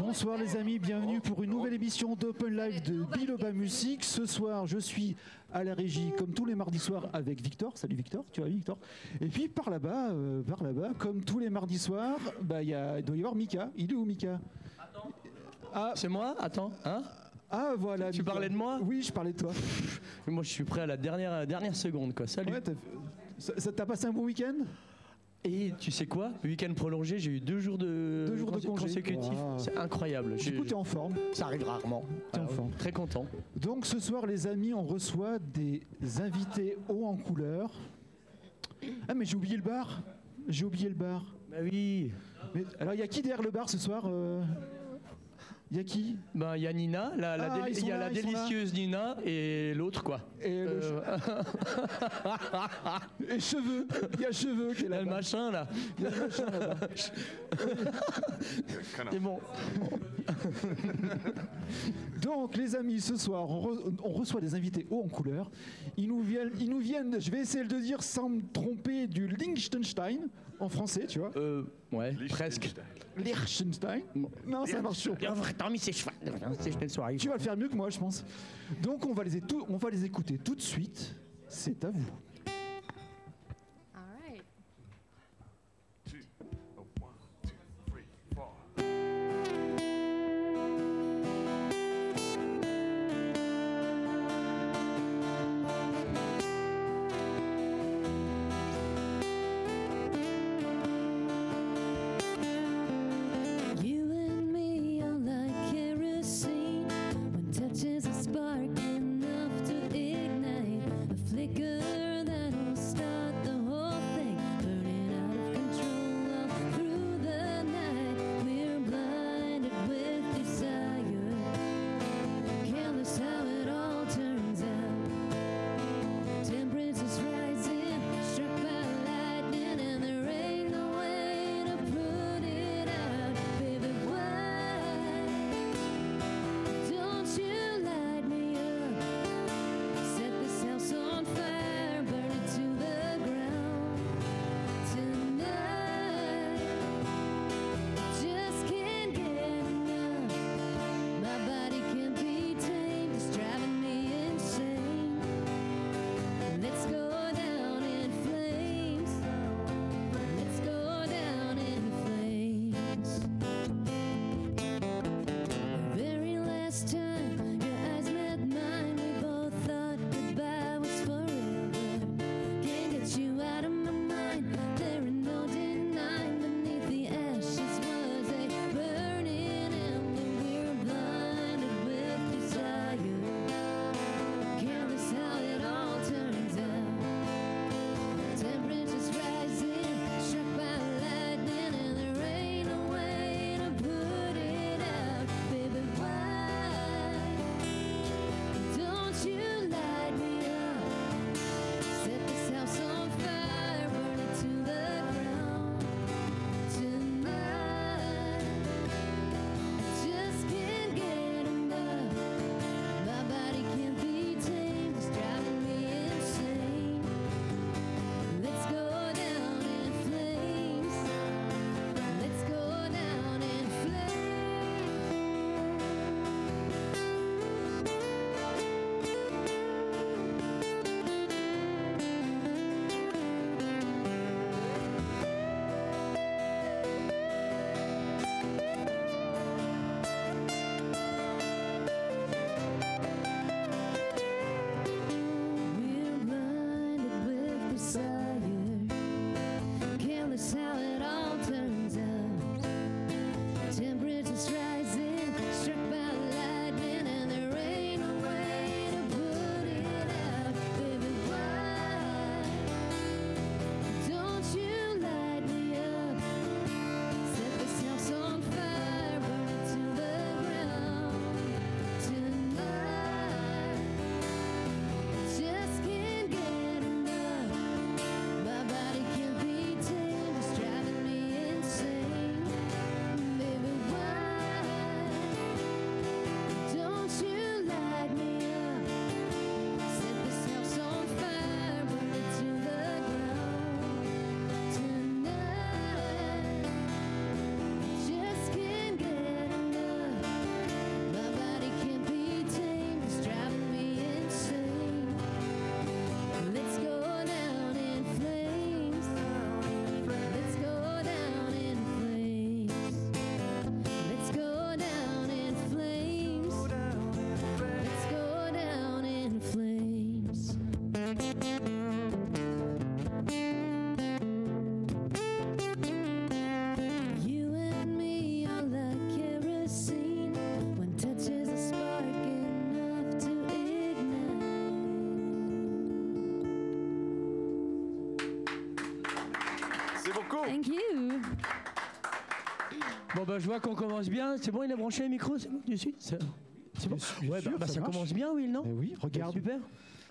Bonsoir les amis, bienvenue pour une nouvelle émission d'Open Live de Biloba Music. Ce soir, je suis à la régie comme tous les mardis soirs avec Victor. Salut Victor, tu vas bien Victor? Et puis par là-bas, euh, par là-bas, comme tous les mardis soirs, bah, il y a- il doit y avoir Mika. Il est où Mika? Ah, C'est moi? Attends, hein? Ah voilà. Tu Mika. parlais de moi? Oui, je parlais de toi. Moi, je suis prêt à la dernière, dernière seconde, quoi. Salut. Ouais, ça t'a passé un bon week-end? Et tu sais quoi? Week-end prolongé, j'ai eu deux jours de, Deux jours de congé. consécutifs. Wow. C'est incroyable. Du coup, t'es en forme. Ça arrive rarement. T'es en forme. Très content. Donc ce soir, les amis, on reçoit des invités hauts en couleur. Ah, mais j'ai oublié le bar. J'ai oublié le bar. Bah oui. Mais, alors, il y a qui derrière le bar ce soir euh? Il y a qui? Ben, il y a Nina, la, la Ah, il y a là, la là. délicieuse Nina et l'autre, quoi. Et, le Euh, che- et cheveux. Il y a cheveux qui est le là. machin, là. C'est bon. Donc, les amis, ce soir, on, re- on reçoit des invités hauts en couleur. Ils nous viennent, ils nous viennent, je vais essayer de le dire sans me tromper, du Liechtenstein en français, tu vois. Euh, ouais, presque. Liechtenstein. Non, ça marche pas. Tu vas le faire mieux que moi, je pense. Donc, on va les, étou- on va les écouter tout de suite. C'est à vous. Bon, bah, je vois qu'on commence bien. C'est bon, il a branché le micro C'est bon, suis C'est c'est bon Ouais, bah, bah, ça commence bien, Will, non? Eh oui, regarde. Super.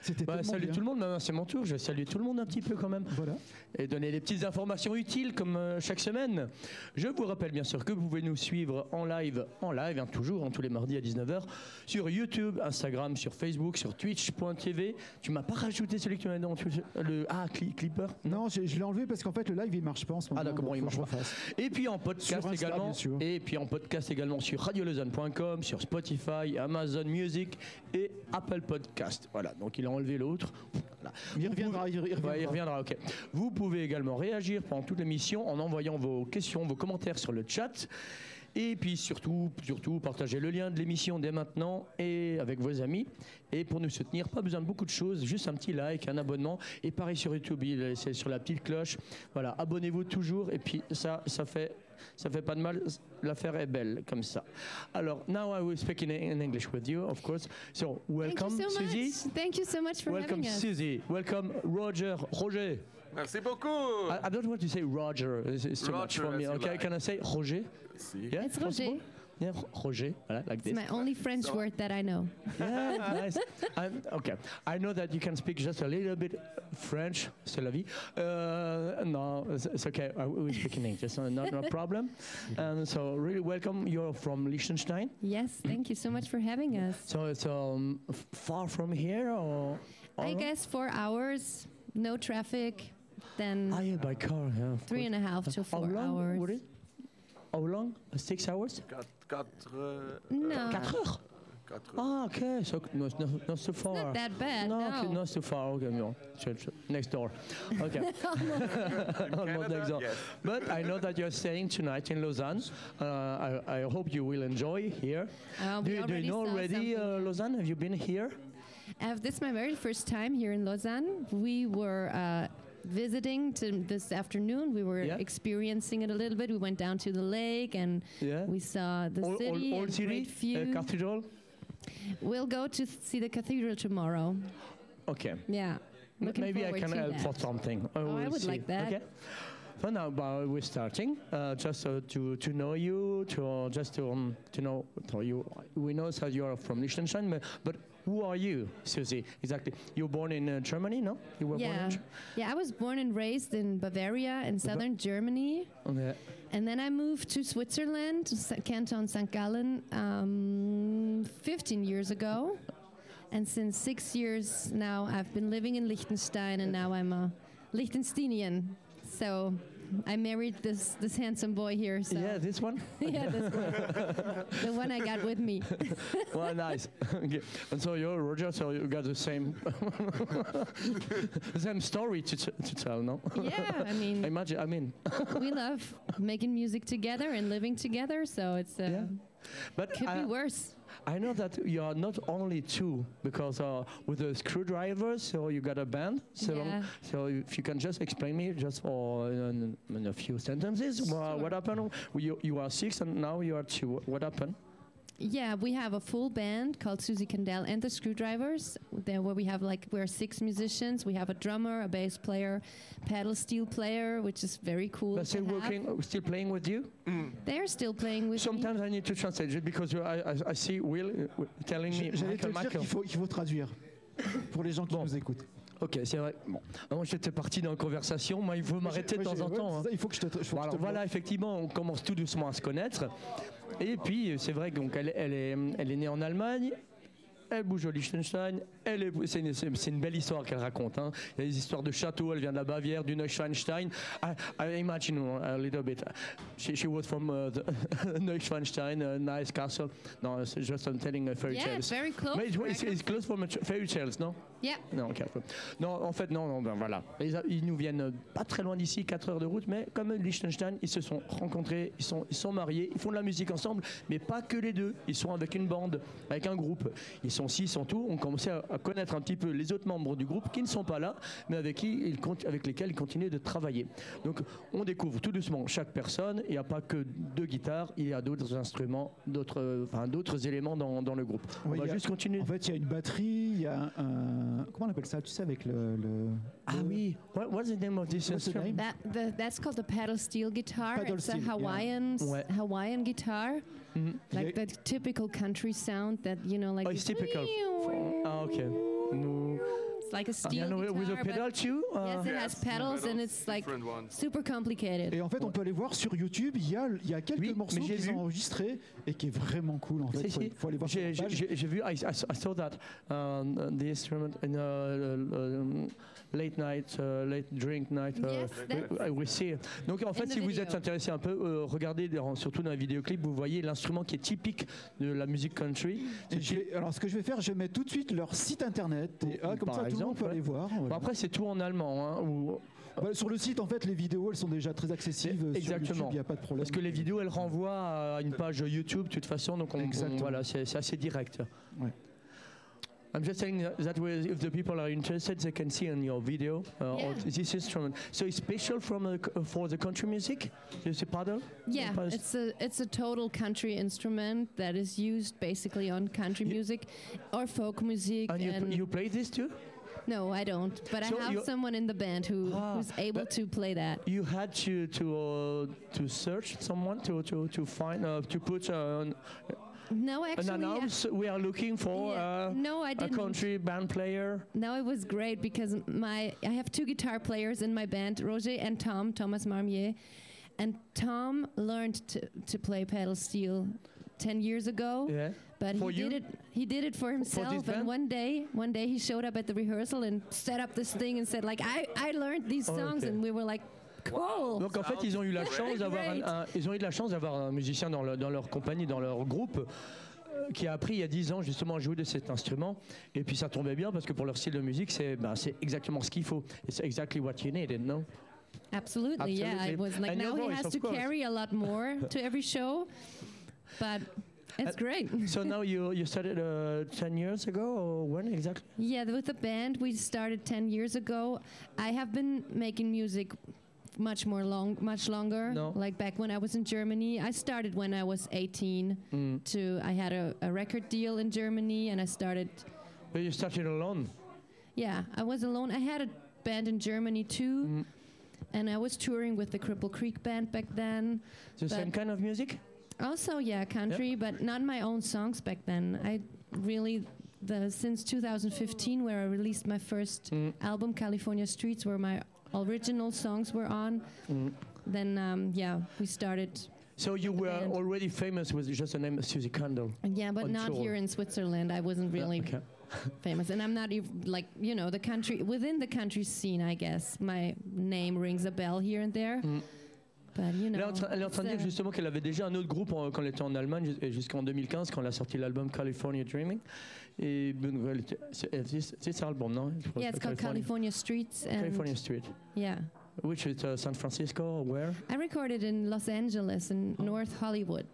C'était Bah, salut bien. tout le monde, c'est mon tour, je vais saluer tout le monde un petit peu quand même Voilà. et donner des petites informations utiles comme euh, chaque semaine. Je vous rappelle bien sûr que vous pouvez nous suivre en live, en live, hein, toujours, hein, tous les mardis à 19h, sur YouTube, Instagram, sur Facebook, sur Twitch.tv. Tu m'as pas rajouté celui que tu m'as dit, le Ah, Cli- Clipper? Non, je l'ai enlevé parce qu'en fait le live il marche pas en ce moment. Ah, d'accord, bon, il marche pas. Et puis en podcast Insta, également. Et puis en podcast également sur radiolausanne.com, sur Spotify, Amazon Music et Apple Podcast. Voilà, donc il a enlevé l'autre. Voilà. Il reviendra, pouvez- il reviendra. Ouais, il reviendra, ok. Vous pouvez également réagir pendant toute l'émission en envoyant vos questions, vos commentaires sur le chat. Et puis surtout, surtout, partagez le lien de l'émission dès maintenant et avec vos amis. Et pour nous soutenir, pas besoin de beaucoup de choses, juste un petit like, un abonnement. Et pareil sur YouTube, c'est sur la petite cloche. Voilà, abonnez-vous toujours. Et puis ça, ça fait, ça fait pas de mal. L'affaire est belle comme ça. Alors, now I will speak in, in English with you, of course. So, welcome, Thank you so Susie. much. Thank you so much for Welcome, having us. Susie. Welcome, Roger. Roger. Merci beaucoup. I, I don't want to say Roger. It's, it's too much Roger, for me. Okay, like. can I say Roger? Merci. Yeah, It's possible? Yeah, Roger, like this. It's my only French so word that I know. Yeah, nice. I'm, okay, I know that you can speak just a little bit French, c'est la vie. Uh, no, it's, it's okay. Uh, I will speak in English, so not problem. And so, really welcome. You're from Liechtenstein. Yes, thank you so much for having us. So it's um, far from here, or, I guess four hours, no traffic. Then ah, yeah, by car, yeah. Three and a half to four How long hours. Would it? How long? Six hours? God. No. 4 heures 4. Ah, okay. So no, no, not so far. Not that bad. No, no. Okay, not so far. Okay, no. Next door. Okay. not next door. Yes. But I know that you're staying tonight in Lausanne. Uh, I, I hope you will enjoy here. Uh, do, you, do, you know already uh, Lausanne? Have you been here? Uh, this is my very first time here in Lausanne. We were uh, visiting to this afternoon. We were Yeah. experiencing it a little bit. We went down to the lake and Yeah. we saw the Old, city old, old city, uh, cathedral. we'll go to see the cathedral tomorrow. Okay. Yeah. Looking Maybe I can help that. for something. Uh, Oh, I would see. like that. Okay. For now, we're starting uh, just uh, to to know you, to just to um, to know to you. We know that you are from Liechtenstein, but who are you, Suzie? Exactly. You were born in uh, Germany, no? You were born Yeah. in. Ge- Yeah, I was born and raised in Bavaria in southern Germany. Okay. And then I moved to Switzerland, to Sa- Canton St. Gallen, um, 15 years ago. And since six years now, I've been living in Liechtenstein, and now I'm a Liechtensteinian. So I married this, this handsome boy here. So Yeah, this one. yeah, this one. the one I got with me. well, nice. okay. And so you're Roger, so you got the same same story to, t- to tell, no? Yeah, I mean, Imagine. I mean, we love making music together and living together, so it's uh, Yeah. but could I, be worse. I know that you are not only two because uh, with the screwdrivers, so you got a band. So, Yeah. so if you can just explain me just for in, in a few sentences, wha- what happened? You, you are six and now you are two. What happened? Yeah, we have a full band called Suzie Candell and the Screwdrivers. There, where we have like we're six musicians. We have a drummer, a bass player, pedal steel player, which is very cool. They're still working, uh, still playing with you? Mm. They're still playing with me. Sometimes I need to translate it because you, I, I, I see Will uh, w- telling me J'allais te Michael, le dire Michael. qu'il faut, qu'il faut traduire pour les gens qui Bon. nous écoutent. Ok, c'est vrai. Bon, ah, moi j'étais parti dans la conversation. Moi, il faut m'arrêter de temps j'ai- en temps. c'est hein. ça, Il faut que je te. il faut que je te- voilà, effectivement, on commence tout doucement à se connaître. Et puis, c'est vrai qu'elle elle est, elle est née en Allemagne. Elle bouge au Liechtenstein. Elle est, c'est, une, c'est- c'est une belle histoire qu'elle raconte. hein. Il y a des histoires de châteaux. Elle vient de la Bavière, du Neuschwanstein. I, I imagine a little bit. She, she was from uh, the Neuschwanstein, a nice castle. No, it's just I'm telling a fairy yeah, tales. it's very close. Mais it's, it's, close from fairy tales, no? Yeah. Non, ok. Non, en fait, non, non, ben voilà. Ils, ils nous viennent euh, pas très loin d'ici, 4 heures de route, mais comme Liechtenstein, ils se sont rencontrés, ils sont, ils sont mariés, ils font de la musique ensemble, mais pas que les deux. Ils sont avec une bande, avec un groupe. Ils sont six en tout, on commençait à, à connaître un petit peu les autres membres du groupe qui ne sont pas là, mais avec, qui il, conti- avec lesquels il continue de travailler. Donc on découvre tout doucement chaque personne. Il n'y a pas que deux guitares, il y a d'autres instruments, d'autres enfin, d'autres éléments dans, dans le groupe. On va il y a- juste continuer. En fait, il y a une batterie, il y a un. Comment on appelle ça Tu sais, avec le. le- Ah le- oui, What- what's the name of this instrument? That the, that's called the pedal steel guitar. Pedal it's steel, a yeah. Hawaiian Ouais. Hawaiian guitar, Mhm. like the typical country sound that you know, like Oh, it's typical. Ah ok. Ну, It's like a Ah, steel with a pedal too? Uh, yes, it has pedals and it's like different ones. super complicated. Et en fait, on peut aller voir sur YouTube, il y a, il y a quelques Oui, morceaux mais j'ai qu'ils vu. ont enregistrés et qui est vraiment cool en fait. Il faut, aller voir sur J'ai la vu, I, I saw- that um, the instrument in a um, late night, uh, late drink night. uh, Yes, that's- we- we see it. Donc en fait, si vous êtes intéressé un peu, euh, regardez surtout dans les vidéoclips, vous voyez l'instrument qui est typique de la musique country. Et je vais- alors, ce que je vais faire, je mettre tout de suite leur site internet. Et, ah, comme Par ça, tout exemple, peut ouais. aller voir. Bon, après, c'est tout en allemand. hein, ou- Bah, sur le site, en fait, les vidéos, elles sont déjà très accessibles. euh, Exactement. Il n'y a pas de problème. parce que les vidéos, elles renvoient à une page YouTube de toute façon, donc on, on- Exactement. voilà, c'est assez direct. Ouais. I'm just saying that way, if the people are interested, they can see on your video uh, Yeah. or this instrument. So it's special from a, for the country music? Is it paddle? Yeah, it's a it's a total country instrument that is used basically on country You- music or folk music. And you, and you play this too? No, I don't. But So I have someone in the band who Ah, who's able to play that. You had to to uh, to search someone to to to find uh, to put uh, an, No, actually, I- announce. We are looking for yeah. uh, no, I a didn't. country band player. No, it was great because my I have two guitar players in my band, Roger and Tom, Thomas Marmier, and Tom learned to, to play pedal steel ten years ago. Yeah. But For he you? did it. He did it for himself. and one day, one day he showed up at the rehearsal and set up this thing and said, like, I, I learned these songs, okay. and we were like, cool. Donc en fait, ils ont eu la chance d'avoir un, ils ont eu de la chance d'avoir un musicien dans, le- dans leur compagnie, dans leur groupe euh, qui a appris il y a 10 ans justement à jouer de cet instrument et puis ça tombait bien parce que pour leur style de musique c'est ben, c'est exactement ce qu'il faut it's exactly what you needed no Absolutely, yeah. It was like And now he has to course. carry a lot more to every show, but it's Uh, great. so now you you started uh, 10 years ago or when exactly Yeah, with the band we started 10 years ago. I have been making music much more long much longer. No. Like back when I was in Germany. I started when I was 18 Mm. to I had a, a record deal in Germany and I started But you started alone yeah, I was alone. I had a band in Germany too. Mm. And I was touring with the Cripple Creek band back then. the same kind of music Also, yeah, country, but not my own songs back then. I really, the since 2015, where I released my first Mm. album, California Streets, where my original songs were on. Mm. Then, um, yeah, we started. so you were band. already famous with just the name Suzie Candell Yeah, but not tour. here in Switzerland. I wasn't really okay. famous, and I'm not even like you know the country within the country scene. I guess my name rings a bell here and there. Mm. Elle est en train, elle est en train de dire justement qu'elle avait déjà un autre groupe en- quand elle était en Allemagne et jusqu'en 2015 quand elle a sorti l'album California Dreaming. Et c'est ça l'album, non? Yeah, it's called California. California Streets, and California Street. yeah. Which is uh, San Francisco, or where? I recorded in Los Angeles and North Hollywood.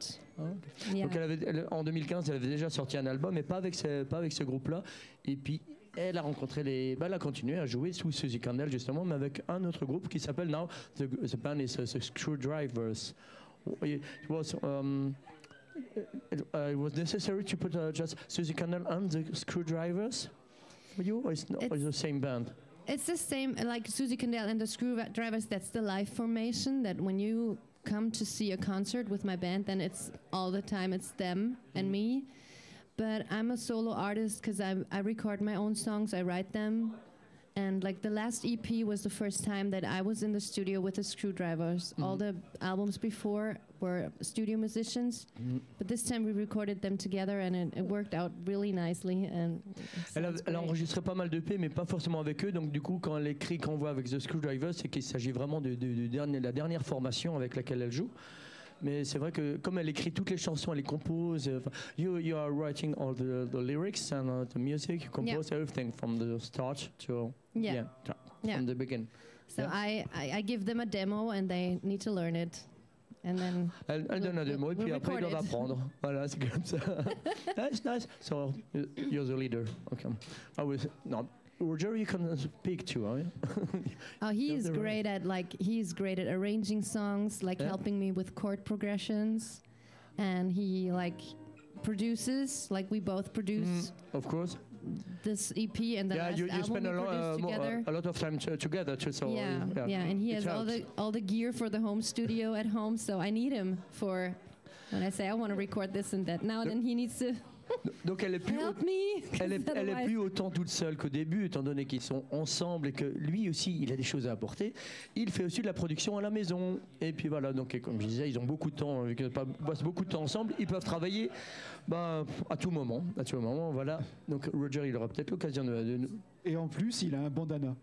Yeah. Donc elle avait, elle- en 2015, elle avait déjà sorti un album, mais pas avec ce, pas avec ce groupe-là. Et puis elle a rencontré les, bah, elle a continué à jouer sous Suzy Candle justement, mais avec un autre groupe qui s'appelle now the, the band is uh, the Screwdrivers. It was um, it, uh, it was necessary to put uh, just Suzy Candle and the Screwdrivers? For you, or it's, not, It's- the same band? It's the same like Susie Candell and the Screwdrivers. That's the live formation. That when you come to see a concert with my band, then it's all the time it's them and me. But I'm a solo artist because I I record my own songs. I write them. And like the last EP was the first time that I was in the studio with the Screwdrivers. All mm. the albums before were studio musicians, mm. but this time we recorded them together, and it, it worked out really nicely. And Elle a, elle a enregistré pas mal de P, mais pas forcément avec eux. Donc du coup, quand elle écrit, qu'on voit avec The Screwdriver, c'est qu'il s'agit vraiment de, de- de dernier- la dernière formation avec laquelle elle joue. Mais c'est vrai que comme elle écrit toutes les chansons, elle les compose. euh, you, you are writing all the, the lyrics and uh, the music. You compose everything from the start to Yeah. to- Yeah. from the beginning. So Yeah. I, I, I give them a demo and they need to learn it. and then Elle, elle donne un démo et puis après ils doivent apprendre. Voilà, c'est comme ça. nice, nice. So you- you're the leader. Okay. I was no. Roger, you can speak too, are you? Oh, he's the right- great at like he's great at arranging songs, like Yeah. helping me with chord progressions, and he like produces like we both produce Of course. this EP and the Mm. yeah, last you, you album spend we a, lo- produced uh, mo- together. a lot of time t- together too. So yeah, uh, yeah, and he It has all the all the gear for the home studio at home, so I need him for when I say I want to record this and that. Now then he needs to Donc elle est plus. help me. 'cause Elle est, elle est plus autant toute seule qu'au début, étant donné qu'ils sont ensemble et que lui aussi, il a des choses à apporter. Il fait aussi de la production à la maison. Et puis voilà, donc comme je disais, ils ont beaucoup de temps, vu qu'ils pa- passent beaucoup de temps ensemble, ils peuvent travailler bah, à tout moment. À tout moment, voilà. Donc Roger, il aura peut-être l'occasion de, de nous- Et en plus, il a un bandana.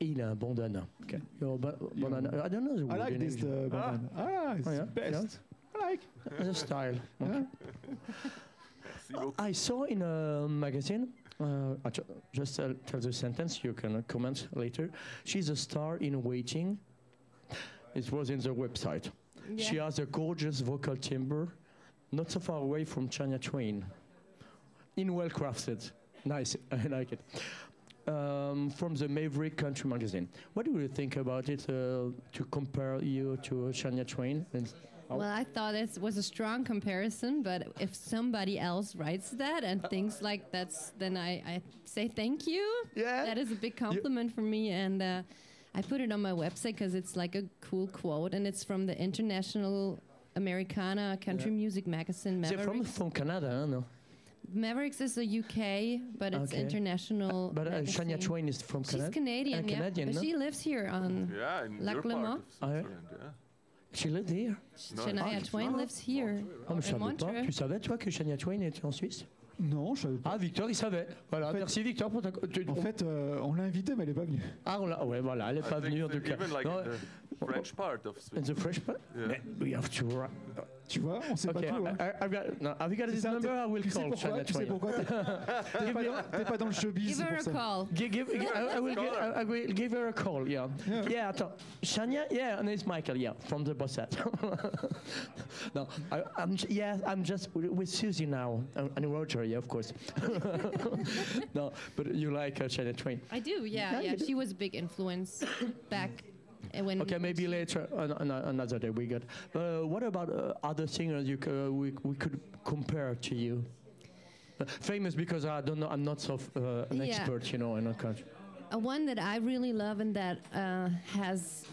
Et il a un bandana. Okay. Your ba- bandana. I don't know the I word like this uh, bandana. Ah, it's Oh, yeah? best. I like. The style. Okay. I saw in a magazine, uh, just tell, tell the sentence, you can comment later. She's a star in waiting. It was in the website. She has a gorgeous vocal timbre, not so far away from Shania Twain. In well crafted. Nice, I like it. Um, from the Maverick Country magazine. What do you think about it uh, to compare you to Shania Twain? And Well, I thought it was a strong comparison, but if somebody else writes that and thinks like that's, then I, I say thank you. Yeah. That is a big compliment for me, and uh, I put it on my website because it's like a cool quote, and it's from the International Americana Country Music Magazine. They're from, Mavericks. from Canada, huh, no? Mavericks is a UK, but it's Okay. international. But uh, Shania. Twain is from Canada. She's Canada. Canadian, Uh, yeah, Canadian, but no? she lives here on. Yeah, in Lac your part of. Switzerland, yeah. She lived here. Shania Twain lives here. Ah, mais je In savais pas. Tu savais, toi, que Shania Twain était en Suisse? Non, je savais pas. Ah, Victor, il savait. Voilà, En fait- merci Victor pour ta. tu- En fait, euh, on l'a invitée, mais elle n'est pas venue. ah, on l'a- ouais, voilà, elle n'est pas venue en tout cas. Even like Non, the French part of in Switzerland. the fresh part? Yeah. Mais we have to. Ri- Tu vois, on sait Okay, pas tout. Hein. I, I've got, no, have you got his number? I will tu sais call pourquoi Shania Tu sais Twain. pourquoi T'es t'es pas, dans- t'es pas dans le showbiz, Give c'est her a call. Give, give, I, I will give, I, I will give her a call, yeah. Yeah. Yeah, attends. Shania, yeah, and it's Michael, yeah, from the Bossette. no, I, I'm, yeah, I'm just with with Suzie now, and, and Roger, yeah, of course. no, but you like uh, Shania Twain. I do, yeah, Yeah, yeah. She was a big influence back when. Okay, maybe later, an, an, another day we got. Uh, what about uh, other singers you c- uh, we, we could compare to you? Uh, famous because I don't know, I'm not so uh, an Yeah. expert, you know, in a country. A one that I really love and that uh, has,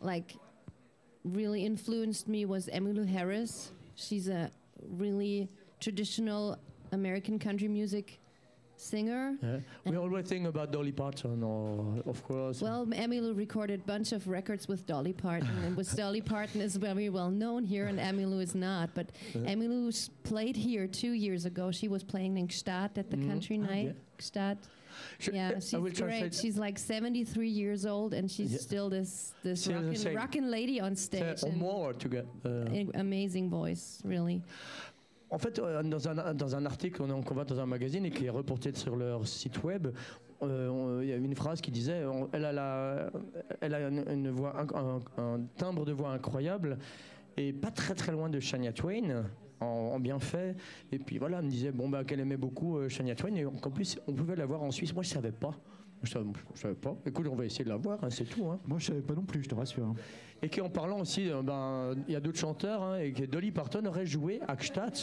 like, really influenced me was Emmylou Harris. She's a really traditional American country music singer. Yeah. We always think about Dolly Parton, or of course. Well, Emmylou recorded a bunch of records with Dolly Parton, and with Dolly Parton is very well known here, and Emmylou is not. But Emmylou s- played here two years ago. She was playing in Gstaad at the Mhm. country Ah, night. Gstaad. Sh- uh, Yeah, she's great. She's like 73 years old, and she's Yeah. still this this Still the rockin', lady on stage. au and more to get. uh, amazing voice, really. En fait, euh, dans un, dans un article qu'on voit dans un magazine et qui est reporté sur leur site web, euh, il y a une phrase qui disait on- elle a, la- elle a une, voix, un, timbre de voix incroyable et pas très très loin de Shania Twain. En, en bien fait et puis voilà elle me disait bon bah qu'elle aimait beaucoup euh, Shania Twain. Et qu'en plus on pouvait la voir en Suisse. Moi je savais pas je je savais pas écoute on va essayer de la voir hein, c'est tout hein. Moi, je savais pas non plus, je te rassure. hein. et qu'en parlant aussi euh, ben il y a d'autres chanteurs et que Dolly Parton aurait joué à Gstaad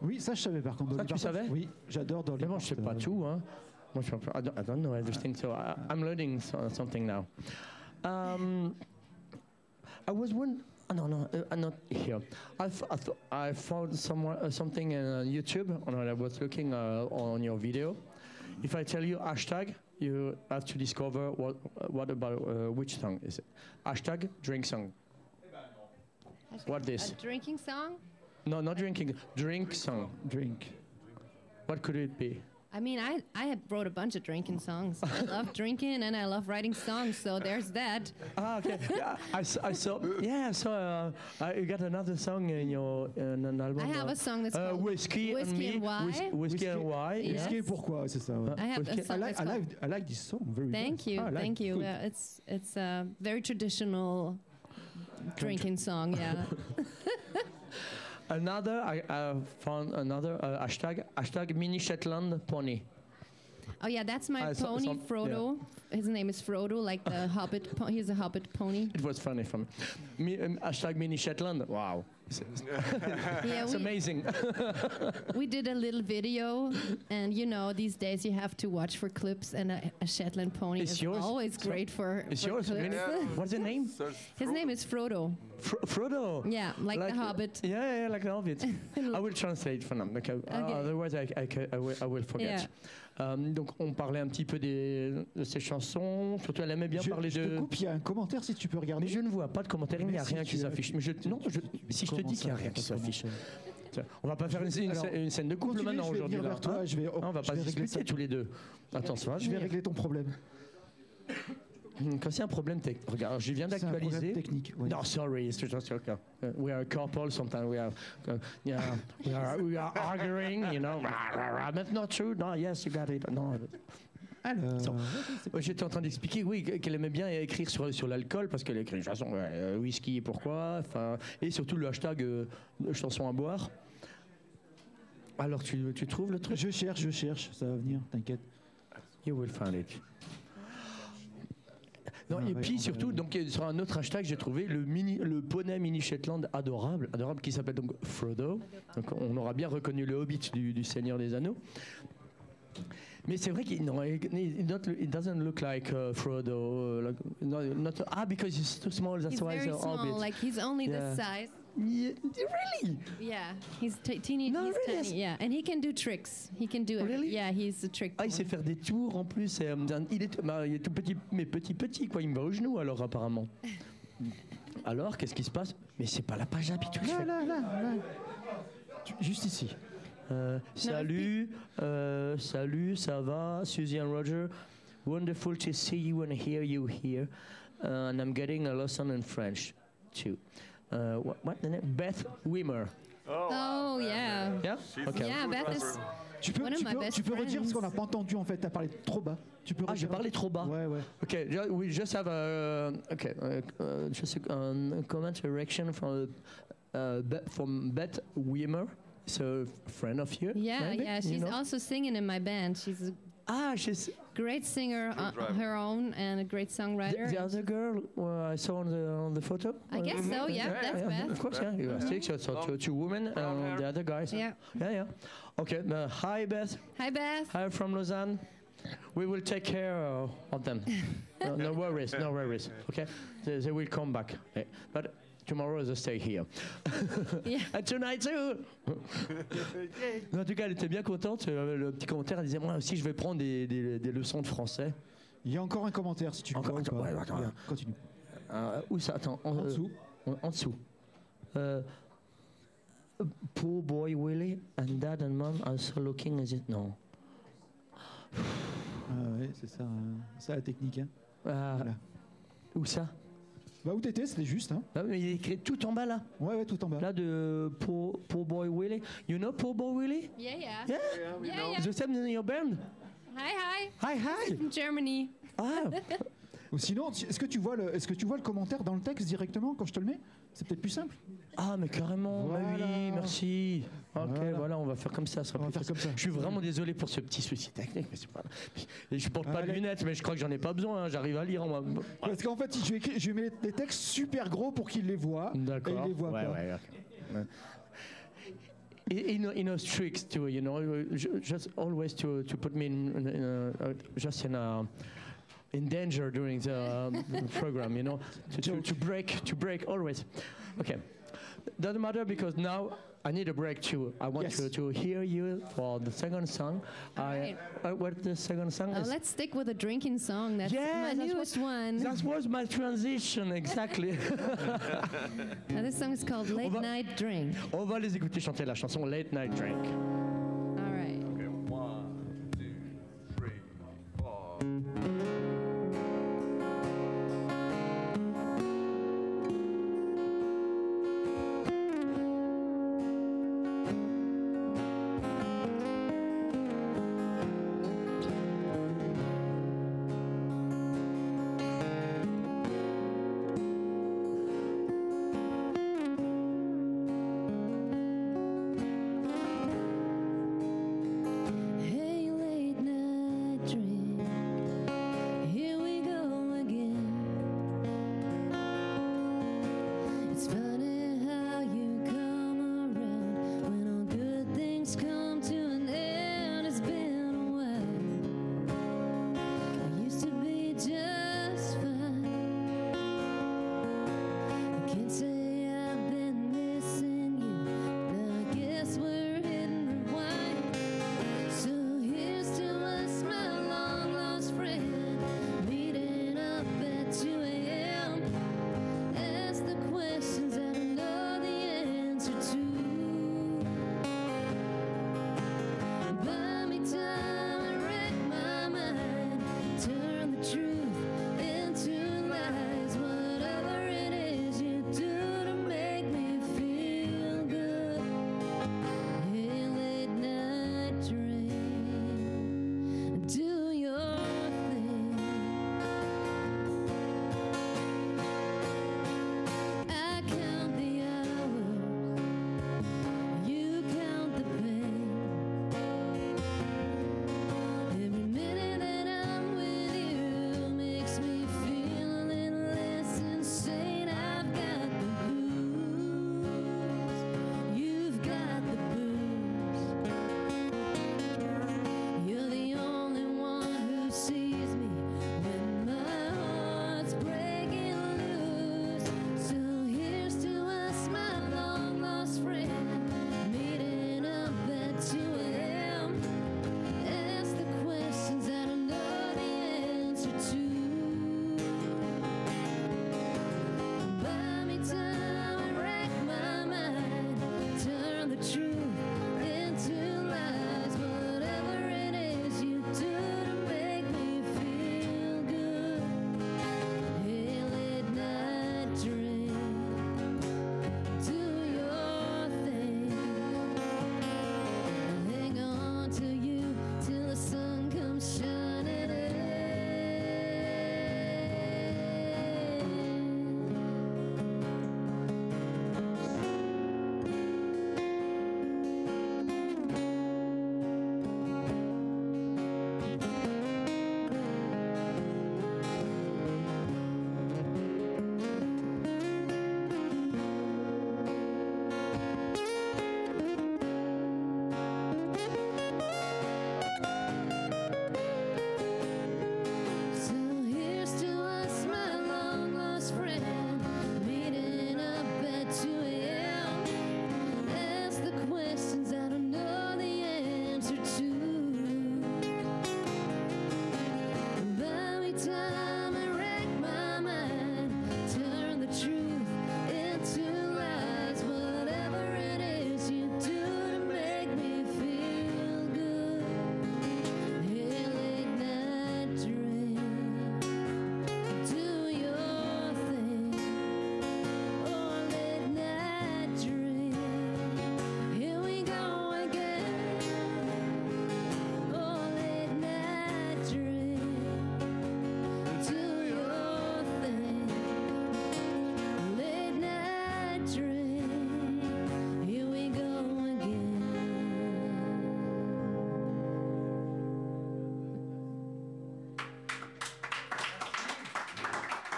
Oui, ça, je savais par contre. Ça, Dolly tu Parton. savais Oui, j'adore Dolly Mais bon, je sais Parton. pas tout. Hein. Moi, je suis un peu- I don't, I don't know everything, so I, I'm learning so- something now. Um, I was one. Oh, no, no, uh, not here. I, I, th- I found somewhere uh, something in uh, YouTube, and I was looking uh, on your video. If I tell you hashtag, you have to discover what what about uh, which song is it? Hashtag drink song. What this? A drinking song? No, not drinking. Drink song. Drink. What could it be? I mean, I, I had wrote a bunch of drinking songs. I love drinking and I love writing songs, so there's that. Ah, okay. yeah, I, s- I saw. Yeah, I saw. Uh, I, you got another song in your in an album. I have uh, a song that's uh, called whiskey, and Whiskey me. and Why. Whis- whiskey, Whiskey- and why. Yeah. Yeah. Expliquez pourquoi, c'est ça. ouais. I have a Whiskey- I song like, that's I like, I like this song very Thank much. you, Ah, like thank you. Uh, it's it's uh, very traditional drinking song. Yeah. Another, I, I found another uh, hashtag, hashtag mini Shetland pony. Oh yeah, that's my I saw pony some- Frodo. His name is Frodo, like the Hobbit. Po- he's a Hobbit pony. It was funny for me. Me, um, hashtag mini Shetland. Wow. It's, Yeah, it's we, amazing. we did a little video, and you know these days you have to watch for clips, and a, a Shetland pony It's is yours? always great for. It's for yours, clips. Mini? What's the name? Search His name is Frodo. Fro- Frodo. Yeah, like, the Hobbit. Yeah, yeah, yeah, like the Hobbit. I will translate for them. Okay. Uh, Okay. otherwise, I, I, ca- I will, I will forget. Yeah. Euh, donc, on parlait un petit peu des, de ses chansons. Surtout, elle aimait bien Je, parler je te de. coupe, il y a un commentaire si tu peux regarder. Mais je ne vois pas de commentaires, il n'y a si rien qui s'affiche. Mais je, non, je- si je te dis qu'il n'y a rien qui s'affiche. On va pas faire une, Alors, scène- une scène de couple Continue, maintenant je aujourd'hui. hein je vais, Ah, on va je pas régler discuter tous les deux. Attends, va Je vais régler ton problème. Quand c'est un problème technique, regarde, je viens d'actualiser. technique. oui. No, sorry, it's just okay. Uh, we are a couple. Sometimes we are, uh, yeah, we are, we are arguing. You know, that's not true? No, yes, you got it. No. Alors, J'étais en train d'expliquer, oui, qu'elle aimait bien écrire sur, sur l'alcool parce qu'elle écrit une chanson, ouais, euh, whisky, pourquoi, enfin, et surtout le hashtag euh, chanson à boire. Alors tu, tu trouves le truc? Je cherche, je cherche, ça va venir, t'inquiète. You will find it. Non, Ah, et ouais, puis surtout, donc, sur un autre hashtag, j'ai trouvé le, mini, le poney mini Shetland adorable, adorable qui s'appelle donc Frodo. Donc on aura bien reconnu le hobbit du, du Seigneur des Anneaux. Mais c'est vrai qu'il it, not- doesn't look like uh, Frodo. uh, like, no, not, ah, because he's too small, that's He's why very he's a small, hobbit. like he's only Yeah. this size. Yeah, really? Yeah, he's t- teeny. No, he's really? tiny. Yeah, and he can do tricks. He can do. Really? Yeah, he's a trick. Ah, il sait faire des tours en plus. et, euh, il, est, bah, il est tout petit, mais petit petit, quoi. Il me va au genou alors apparemment. Alors, qu'est-ce qui se passe? Mais c'est pas la page habituelle. Là, là, là, là. Juste ici. Euh, salut, euh, salut, ça va, Suzy and Roger. Wonderful to see you and hear you here. Uh, and I'm getting a lesson in French too. Uh, what, what the name? Beth Wimmer. Oh yeah. Yeah? She's Okay. Yeah, Beth is. Tu peux, One of tu my peux, best tu peux redire parce qu'on n'a pas entendu en fait, t'as parlé trop bas. Tu peux Ah, j'ai parlé trop bas. Ouais, ouais. Okay, ju- we just have a okay, uh, uh, just a um, comment erection from uh, from Beth Wimmer. It's a friend of you. Yeah, maybe, yeah. you She's know? also singing in my band. She's a ah, she's great singer on driver. her own and a great songwriter. the other girl uh, I saw on the on the photo. I guess so. Yeah, that's Of Beth. course, yeah. You are six, so, so two, two women, and hair. the other guys. Yeah. yeah, yeah. Okay, uh, hi Beth. Hi, Beth. Hi from Lausanne. We will take care uh, of them. no, no worries, no worries. Okay, they, they will come back. Eh, But tomorrow they stay here. Yeah. And tonight too. en tout cas, elle était bien contente. euh, Le petit commentaire, elle disait moi aussi, je vais prendre des, des- des leçons de français. Il y a encore un commentaire si tu Encore- attends, pas. ouais, attends, Regarde, Continue. Euh, où ça? Attends. En, En euh, dessous. En, en dessous. Euh, poor boy Willie and dad and mom are so looking as it. Non. Ah ouais, c'est ça, hein. ça la technique. Hein. Ah, Voilà. Où ça? Bah où t'étais, c'était juste. Hein. Ah, mais Il est écrit tout en bas là. Ouais, ouais, tout en bas. Là de poor, poor boy Willie. You know poor boy Willie? Yeah, yeah. Yeah? Yeah, yeah. The same in your band? Hi, hi. Hi hi. From Germany. Ah. Ou sinon, est-ce que, tu vois le, est-ce que tu vois le commentaire dans le texte directement quand je te le mets? C'est peut-être plus simple. Ah mais carrément. Bah Voilà. oui, merci. Ok, voilà. Voilà. on va faire comme ça. ça sera On va faire comme ça. Je suis vraiment désolé pour ce petit souci technique, mais c'est pas. Je porte pas de Allez. lunettes, mais je crois que j'en ai pas besoin. hein, J'arrive à lire. Moi. Parce qu'en fait, je lui, écris- je mets des textes super gros pour qu'il les voit. D'accord. Et il les voit ouais, pas. ouais, ok. Ouais. In, in, in us tricks too, you know, ju- just always to to put me in, in, a, uh, just in a in danger during the um, program, you know, to, to, to break to break always. Okay, doesn't matter because now I need a break too. I want Yes. to, to hear you for the second song. I uh, what the second song Oh, is? let's stick with a drinking song. That's Yeah, my that's newest one. That was my transition exactly. Now, this song is called Late va- Night Drink. On va les écouter chanter la chanson Late Night Drink.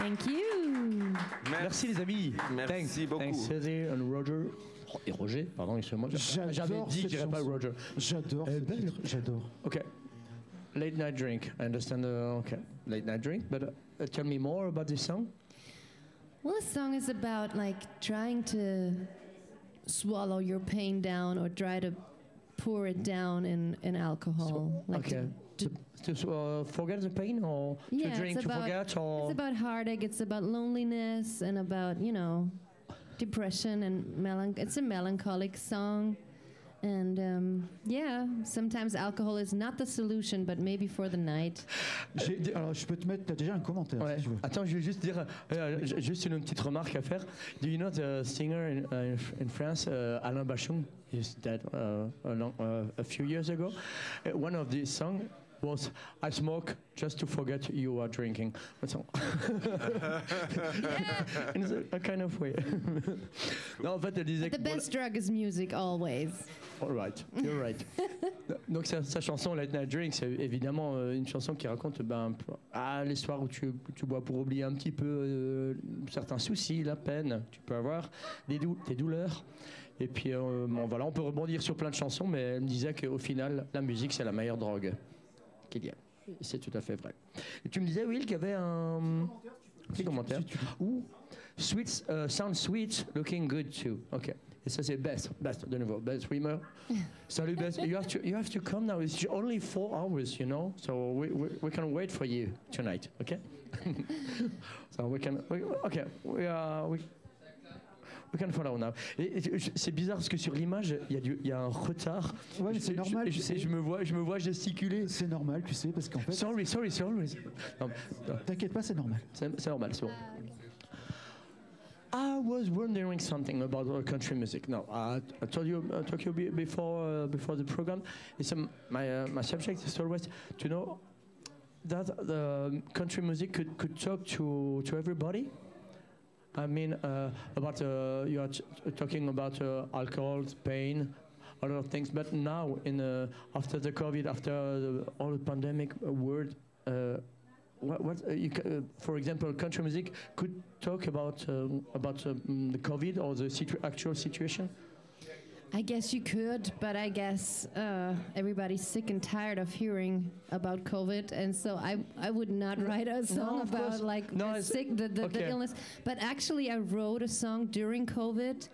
Thank you. Merci les amis. Merci Thanks. beaucoup. Thanks Césaire and Roger. Oh, et Roger, pardon, excusez-moi. J'adore J'avais dit cette qu'il pas. Roger. J'adore Eh ce ben, titre, j'adore. Okay. Late night drink. I understand. Uh, okay. Late night drink. But uh, tell me more about this song. Well, this song is about like trying to swallow your pain down or try to pour it down in, in alcohol. like okay. To- To, to uh, forget the pain or Yeah, to drink to about- forget or It's about heartache. It's about loneliness and about you know depression and melan. It's a melancholic song, and um, yeah, sometimes alcohol is not the solution, but maybe for the night. J'ai- Alors, je peux te mettre, t'as déjà un commentaire Ouais. si tu veux. Attends, je vais juste dire, euh, juste une petite remarque à faire. Do you know the singer in, uh, in France, uh, Alain Bashung? He's dead uh, a, long, uh, a few years ago. Uh, one of these songs was "I smoke just to forget you are drinking." That's all. in a, a kind of way. non, en fait, elle disait The que voilà- best drug is music always. All right, you're right. Donc sa, sa chanson Late Night Drink, c'est évidemment euh, une chanson qui raconte ben, ah, les soirs où tu, tu bois pour oublier un petit peu euh, certains soucis, la peine, tu peux avoir des, dou- des douleurs. Et puis euh, bon, voilà, on peut rebondir sur plein de chansons, mais elle me disait qu'au final, la musique c'est la meilleure drogue qu'il y a. Et C'est tout à fait vrai. Et tu me disais, Will, qu'il y avait un petit commentaire. Ouh, sweet, uh, sound sweet, looking good too. Ok. Et ça c'est best, best de nouveau, best swimmer. Salut best. You have to, you have to come now. It's only four hours, you know? So we, we, we can wait for you tonight. Okay. so we can. We, okay. We are. We, we can follow now. Et, c'est bizarre parce que sur l'image, il y, a du- il y a un retard. Ouais, mais Je- c'est je- normal, tu Je, sais. je me vois, je me vois gesticuler. C'est normal, tu sais, parce qu'en fait, Sorry, sorry, sorry. Non, non. t'inquiète pas, c'est normal. C'est c'est normal, c'est bon. I was wondering something about uh, country music. Now, I, I told you, I told you be- before uh, before the program. It's um, my uh, my subject is always to know that the country music could, could talk to to everybody. I mean, uh, about uh, you are talking about uh, alcohol, pain, a lot of things. But now, in uh, after the COVID, after the, all the pandemic world, uh, what, what uh, you ca- for example, country music could talk about about um, the COVID or the situ- actual situation. I guess you could, but I guess uh, everybody's sick and tired of hearing about COVID, and so I I would not write a song of about course. like No, the sick the, the, okay. the illness. But actually, I wrote a song during COVID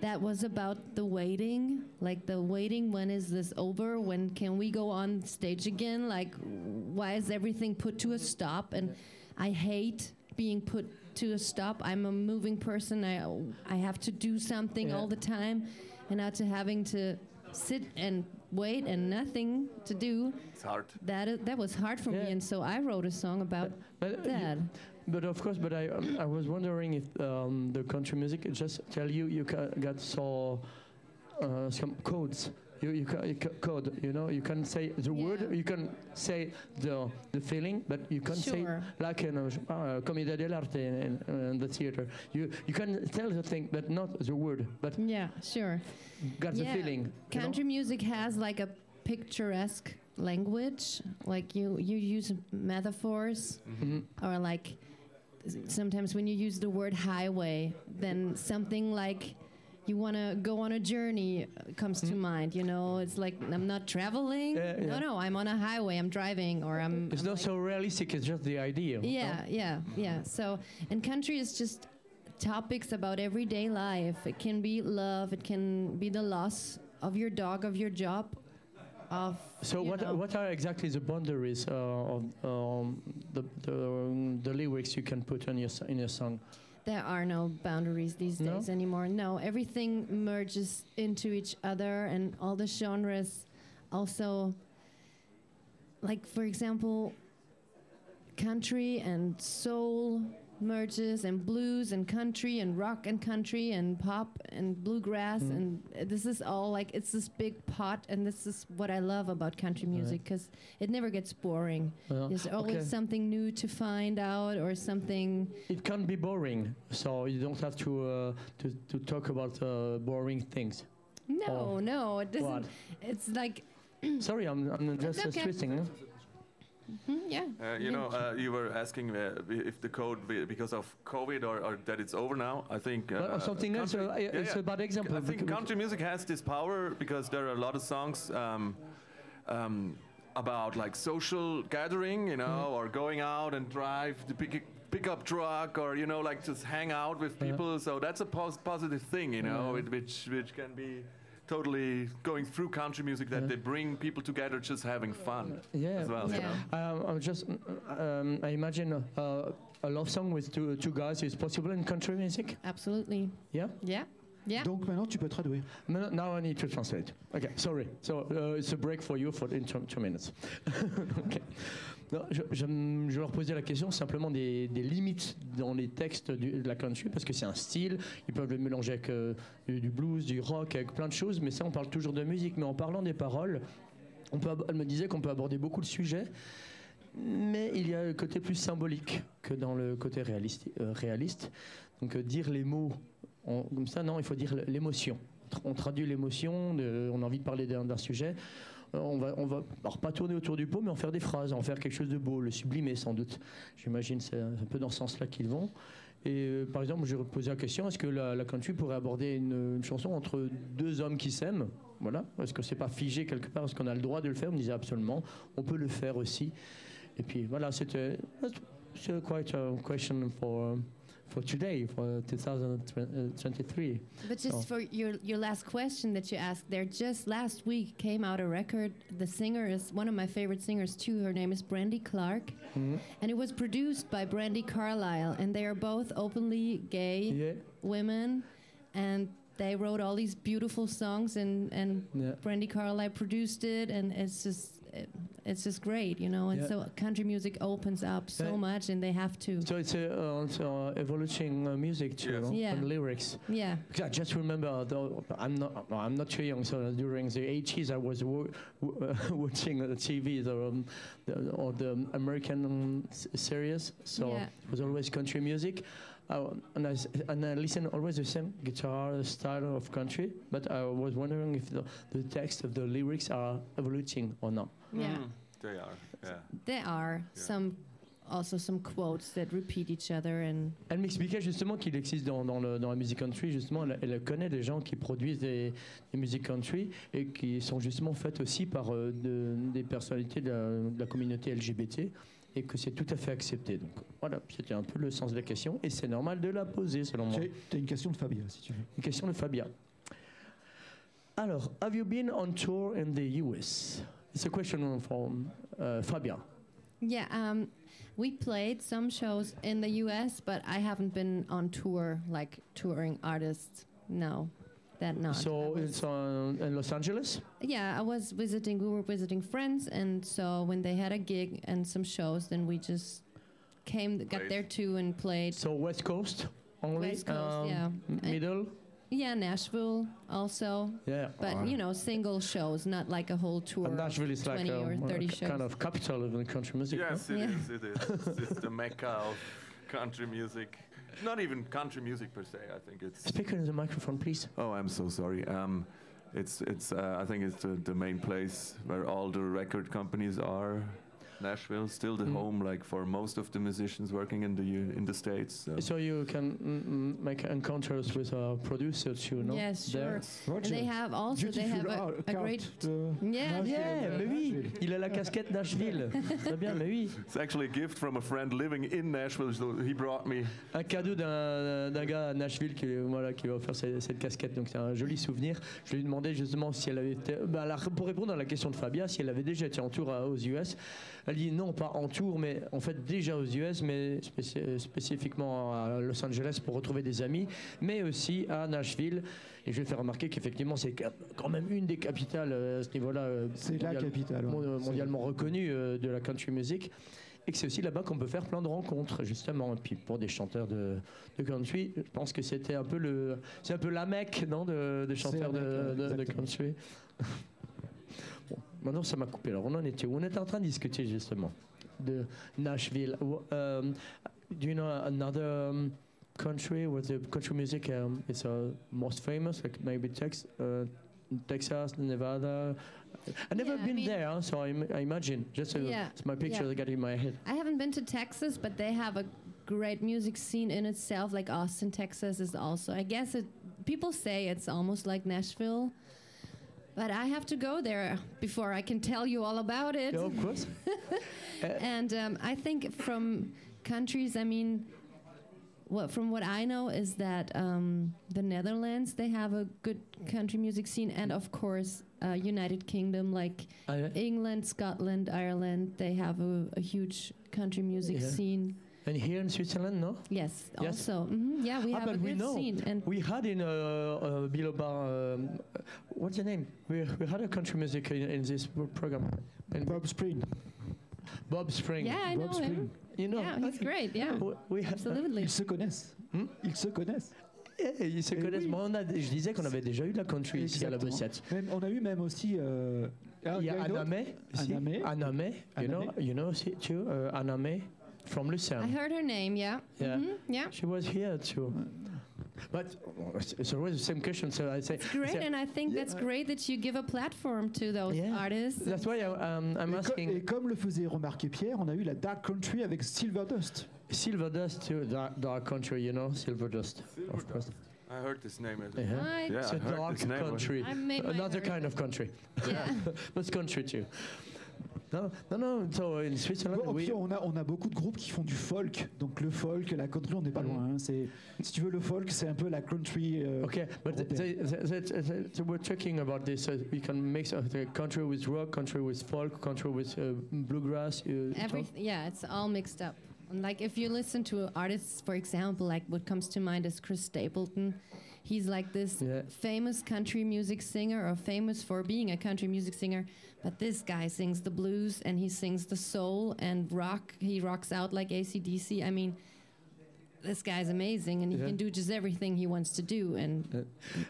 that was about the waiting, like the waiting. When is this over? When can we go on stage again? Like, why is everything put to a stop? And I hate being put to a stop. I'm a moving person. I I have to do something Yeah. all the time, and now to having to sit and wait and nothing to do. It's hard. That is, that was hard for Yeah. me, and so I wrote a song about But, uh, you- that. But of course, but I um, I was wondering if um, the country music just tell you you ca- got so uh, some codes. You you, ca- you ca- code. You know you can say the word. You can say the the feeling, but you can't say like in a uh, commedia dell'arte in, in, in the theater. You you can tell the thing, but not the word. But Yeah, sure. got the Yeah, feeling. you know? Country music has like a picturesque language. Like you, you use metaphors, Mhm. or like sometimes when you use the word highway, then something like you want to go on a journey uh, comes to mind. You know, it's like I'm not traveling. Yeah, yeah. No, no, I'm on a highway. I'm driving, or I'm. It's I'm not like- so realistic. It's just the idea. no? Yeah, yeah, yeah. So, and country is just topics about everyday life. It can be love. It can be the loss of your dog, of your job, of. So what know. what are exactly the boundaries uh, of um, the the, um, the lyrics you can put in your in your song? There are no boundaries these No? days anymore. No, everything merges into each other, and all the genres also. Like for example, country and soul merges, and blues and country, and rock and country, and pop and bluegrass, Mm. and uh, this is all like it's this big pot, and this is what I love about country music because it never gets boring. Uh, There's always okay. something new to find out, or something. It can't be boring, so you don't have to uh, to to talk about uh, boring things. No, no, it doesn't. What? It's like Sorry, I'm I'm just okay. twisting. huh? Hmm, yeah. Uh, you know, uh, you were asking uh, if the code be- because of COVID or, or that it's over now. I think uh, Well, something else, country- uh, yeah, it's yeah. a bad example. I think country music has this power because there are a lot of songs um, um, about like social gathering, you know, Mm-hmm. or going out and drive the pick, pickup truck, or you know, like just hang out with people. So that's a pos- positive thing, you know, it, which which can be totally going through country music that they bring people together just having fun Yeah. as well. you Yeah. know. Um, I'm just, um, I imagine uh, a love song with two, two guys is possible in country music. Absolutely. Yeah. Yeah. Yeah. Donc maintenant, tu peux traduire. No, now I need to translate. Okay, sorry. So uh, it's a break for you for in two, two minutes. okay. Je, leur posais la question simplement des, limites dans les textes de la country parce que c'est un style. Ils peuvent le mélanger avec euh, du blues, du rock, avec plein de choses. Mais ça, on parle toujours de musique. Mais en parlant des paroles, on peut, elle me disait qu'on peut aborder beaucoup de sujets. Mais il y a le côté plus symbolique que dans le côté réaliste. euh. Donc euh, dire les mots comme ça, non, il faut dire l'émotion. On traduit l'émotion, on a envie de parler d'un sujet. Euh, On va, on va alors pas tourner autour du pot, mais en faire des phrases, en faire quelque chose de beau, le sublimer sans doute. J'imagine c'est un peu dans ce sens-là qu'ils vont. Et euh, par exemple, je posé la question est-ce que la, la country pourrait aborder une, chanson entre deux hommes qui s'aiment? Voilà. Est-ce que c'est pas figé quelque part? Est-ce qu'on a le droit de le faire? On disait absolument. On peut le faire aussi. Et puis voilà, c'était c'est quite a question for for today, for 2023. But just Oh. for your your last question that you asked there, just last week came out a record. The singer is one of my favorite singers too. Her name is Brandy Clark, Mm-hmm. and it was produced by Brandi Carlile, and they are both openly gay Yeah. women, and they wrote all these beautiful songs, and and Yeah. Brandi Carlile produced it, and it's just. It, it's just great, you know, and Yeah. so country music opens up so Yeah. much, and they have to, So it's a, uh, it's uh, evolution uh, music too, Yes. Yeah. and lyrics. yeah, Because I just remember, though I'm not, no, I'm not too young. So during the 80s, I was wo- wo- uh, watching the TV, the, um, the, or the American um, series. So Yeah. it was always country music, uh, and I s- and I listen always the same guitar style of country. But I was wondering if the, the text of the lyrics are evolving or not. Yeah. Mm, they are. Yeah. There are some, also some quotes that repeat each other, and Elle m'expliquait justement qu'il existe dans, dans, le- dans la musique country, justement, elle, elle connaît des gens qui produisent des, des musiques country et qui sont justement faites aussi par euh, de- des personnalités de la, de la communauté LGBT et que c'est tout à fait accepté. Donc voilà, c'était un peu le sens de la question et c'est normal de la poser selon moi. Tu as une question de Fabien, si tu veux. Une question de Fabia. Alors, have you been on tour in the US? It's a question from uh, Fabia. yeah, um, we played some shows in the U.S., but I haven't been on tour like touring artists. No, that not. So it's on, in Los Angeles? yeah, I was visiting. We were visiting friends, and so when they had a gig and some shows, then we just came, got Played. there too, and played. So West Coast only? West Coast, um, yeah. m- Middle? Yeah, Nashville also, Yeah. but you know, single shows, not like a whole tour. And Nashville is like 20 a, or a 30 k- kind of capital of the country music. no? Yes, it Yeah. is. It is. It's, it's the mecca of country music. Not even country music per se. I think it's. Speaker in the microphone, please. Oh, I'm so sorry. Um, it's it's. Uh, I think it's the, the main place where all the record companies are. Nashville, still the Mm. home, like for most of the musicians working in the U- in the states. So. So you can mm, mm, make encounters with uh, producers, you know? Yes, there. sure. And they have also they have a, a great yeah Yeah, mais oui, il a la casquette Nashville. Très bien, mais oui. It's actually a gift from a friend living in Nashville. So he brought me. Un cadeau d'un d'un gars à Nashville qui, voilà, qui va offrir cette, cette casquette, donc c'est un joli souvenir. Je lui ai demandé justement si elle avait été. bah, pour répondre à la question de Fabia, si elle avait déjà été en tour à- aux US. Elle dit non, pas en tour, mais en fait déjà aux US, mais spéci- spécifiquement à Los Angeles pour retrouver des amis, mais aussi à Nashville. Et je vais faire remarquer qu'effectivement, c'est quand même une des capitales euh, à ce niveau-là. euh, C'est la capitale. ouais. C'est- mondialement reconnue euh, de la country music. Et que c'est aussi là-bas qu'on peut faire plein de rencontres, justement. Et puis pour des chanteurs de, de country, je pense que c'était un peu le, c'est un peu la mecque, non, de, de chanteurs de, country. maintenant ça m'a coupé. Alors on en était où On était en train de discuter justement de Nashville. Um, do you know another um, country where the country music um, is uh, most famous, like maybe Texas, uh, Texas, Nevada. I've never Yeah, I been mean- there, so I, im- I imagine. Just uh, Yeah, it's my picture yeah. that got in my head. I haven't been to Texas, but they have a great music scene in itself. Like Austin, Texas is also. I guess it. People say it's almost like Nashville, but I have to go there before I can tell you all about it. Yeah, of course. And um, I think from countries, I mean, what from what I know is that um, the Netherlands they have a good country music scene, and of course, uh, United Kingdom, like Ah, yeah. England, Scotland, Ireland, they have a, a huge country music Yeah. scene. And here in Switzerland, no? Yes, Yes. also, mhm, yeah, we Ah, have a we good know. scene, and We had in uh, uh, Biloba, um, what's the name? We, we had a country music in, in this program. And Bob Spring. Bob Spring. yeah, I Bob know him. You know? Yeah, he's great. Yeah, We- We have, absolutely. Ils se connaissent. Hmm? Ils se connaissent. Eh, ils se Eh connaissent. oui. Moi, on a, je disais qu'on avait déjà eu de la country ici à la Exactement. Bossette. Même- on a eu même aussi. euh, Il y a une autre Anna May. ici. Anna May. Anna May. You know, you know she- too, uh, Anna May from Lucerne. I heard her name. Yeah, Yeah. Mhm, yeah. She was here too. But uh, it's it's always the same question. So I say, Great, say- and I think that's great that you give a platform to those Yeah. artists. that's why I, um, I'm Et, co- asking et comme le faisait remarquer Pierre, on a eu la Dark Country avec Silver Dust. Silver Dust too, dark, dark country, you know, Silver Dust, of course. I heard this name. as- Yeah. I, Yeah, It's a dark this country, I made my another kind of country, yeah. but it's country too. No, no, no. So in Switzerland, Bon, we, puis on, a, on a beaucoup de groupes qui font du folk. Donc le folk, la country, on n'est pas Mhm. loin. hein. C'est, si tu veux, le folk, c'est un peu la country. euh, Okay, but th- européenne. th- th- th- th- we're talking about this. Uh, we can mix uh, the country with rock, country with folk, country with uh, bluegrass. Uh, Every, yeah, it's all mixed up. Like if you listen to artists, for example, like what comes to mind is Chris Stapleton. He's like this Yeah. famous country music singer, or famous for being a country music singer. But this guy sings the blues and he sings the soul and rock. He rocks out like ACDC. I mean, this guy's amazing, and he Yeah. can do just everything he wants to do. And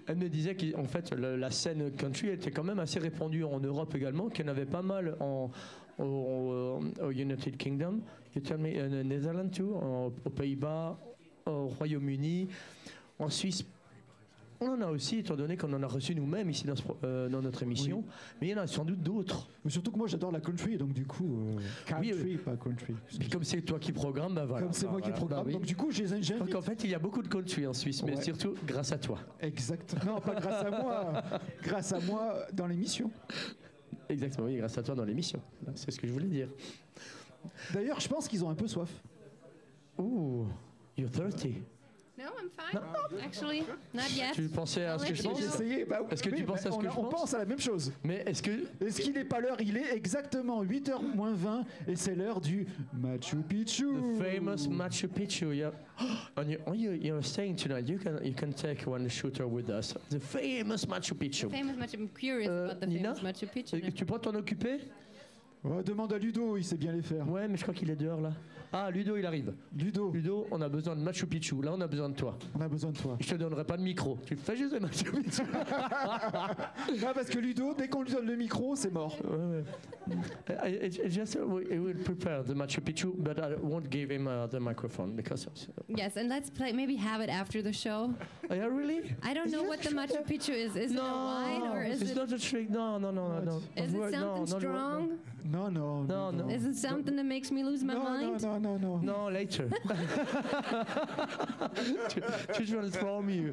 Elle me disait qu'en fait, le- la scène country était quand même assez répandue en Europe également, qu'il y en avait pas mal en, au, au- United Kingdom. You tell me, in the Netherlands too, aux Pays-Bas, au Royaume-Uni, en Suisse. On en a aussi, étant donné qu'on en a reçu nous-mêmes ici dans, ce pro- euh, dans notre émission. Mais il y en a sans doute d'autres. Mais surtout que moi, j'adore la country. Donc du coup, euh, country, pas country. Puis comme c'est toi qui programme, bah voilà. Comme c'est moi qui programme. bah oui. Donc du coup, j'ai j'ai Donc en fait, il y a beaucoup de country en Suisse, mais Ouais. surtout grâce à toi. Exact. Non, pas grâce à moi. grâce à moi dans l'émission. Exactement, oui, grâce à toi dans l'émission. C'est ce que je voulais dire. D'ailleurs, je pense qu'ils ont un peu soif. Ouh, you're 30. No, I'm fine. Actually, not yet. Tu pensais à ce que je pense. Essayez. Bah, Est-ce que tu penses à ce que a- je on pense pense à la même chose. Mais est-ce que Est-ce qu'il n'est pas l'heure? Il est exactement 8h moins 20 et c'est l'heure du Machu Picchu. the famous Machu Picchu, yeah, and you, oh, you, you're saying tonight you can you can take one shooter with us, the famous Machu Picchu. Famous Machu. I'm curious Euh, about the Nina? famous Machu Picchu. Euh, Tu peux t'en occuper? Ouais, demande à Ludo, il sait bien les faire. Ouais, mais je crois qu'il est dehors là. Ah, Ludo, il arrive. Ludo, Ludo, on a besoin de Machu Picchu. Là, on a besoin de toi. on a besoin de toi. Je te donnerai pas de micro. Tu fais juste le Machu Picchu? Ah, parce que Ludo, dès qu'on lui donne le micro, c'est mort. Ouais, ouais. Just uh, we, we will prepare the Machu Picchu, but I won't give him uh, the microphone because. Yes, and let's play. Maybe have it after the show. Oh, yeah, really? I don't Is know what the? Machu Picchu is. Is it a wine or is it's it? not a trick. No, no, no, no, no. Is it no, something strong? Non, non. No, no. Is it something that makes me lose my non, non, mind? non, non, non. No, no later. To throw me.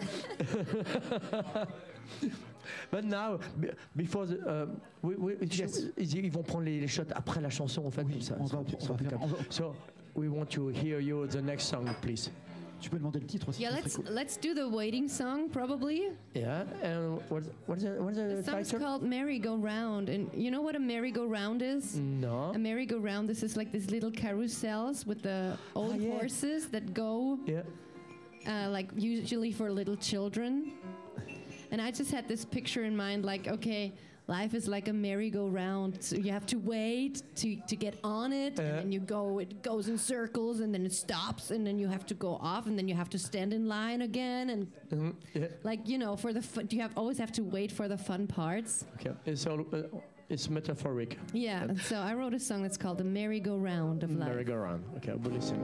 But now, be- before the, uh, we, we, Yes. ils, ils vont prendre les, les shots après la chanson en fait. Oui, comme ça, on ça va- on ça va faire- calme. on va- So we want to hear you the next song, please. Tu peux demander le titre aussi. Yeah, let's cool. let's do the waiting song probably. Yeah. And what what's the, what's the The song's title? called merry-go-round, and you know what a merry-go-round is? No. A merry-go-round. This is like these little carousels with the old Ah, yeah. horses that go Yeah. uh, like usually for little children. And I just had this picture in mind, like, okay, life is like a merry-go-round. So you have to wait to, to get on it, Uh. and then you go, it goes in circles, and then it stops, and then you have to go off, and then you have to stand in line again, and Mhm, yeah. like you know, for the fu- you have always have to wait for the fun parts. Okay. It's all. Uh, it's metaphoric. Yeah. so I wrote a song that's called "The Merry-Go-Round of Life." Merry-go-round. Okay, we'll listen.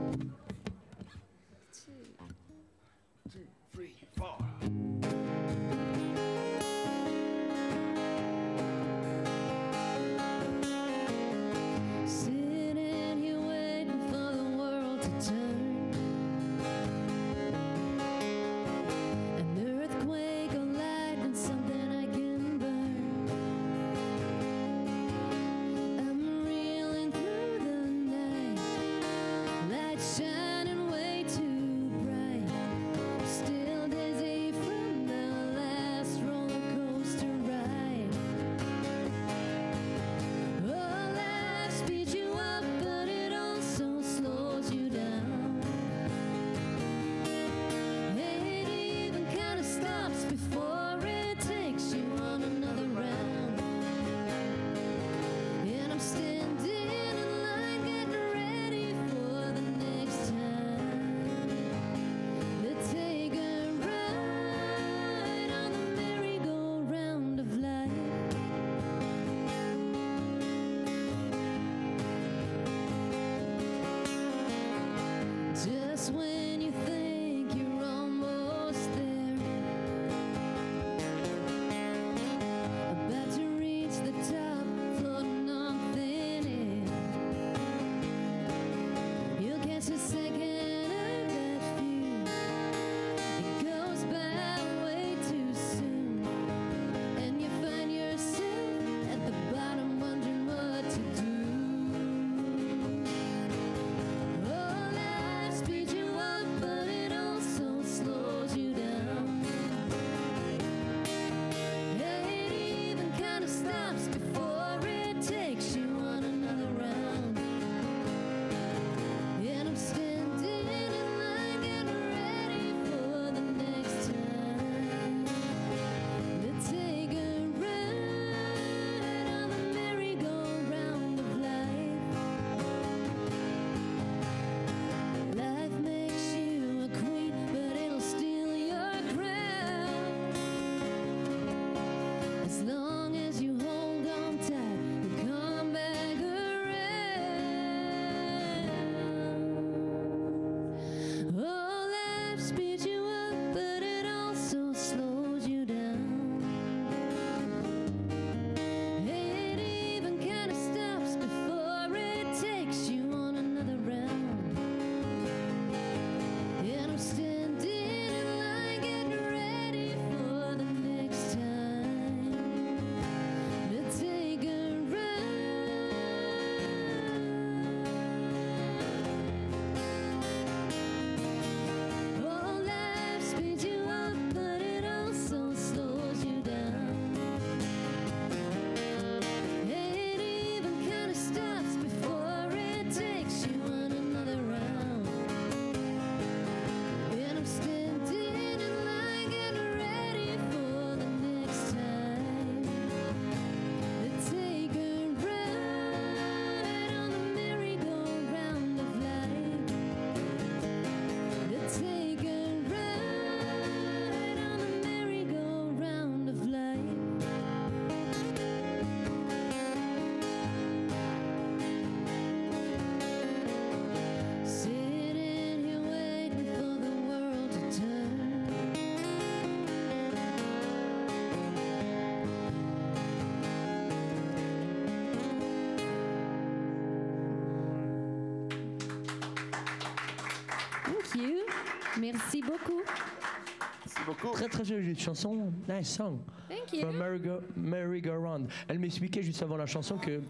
Beaucoup. Très très jolie chanson. Nice song. Thank you. From Merry Go, Merry Go Round. Elle m'expliquait juste avant la chanson que.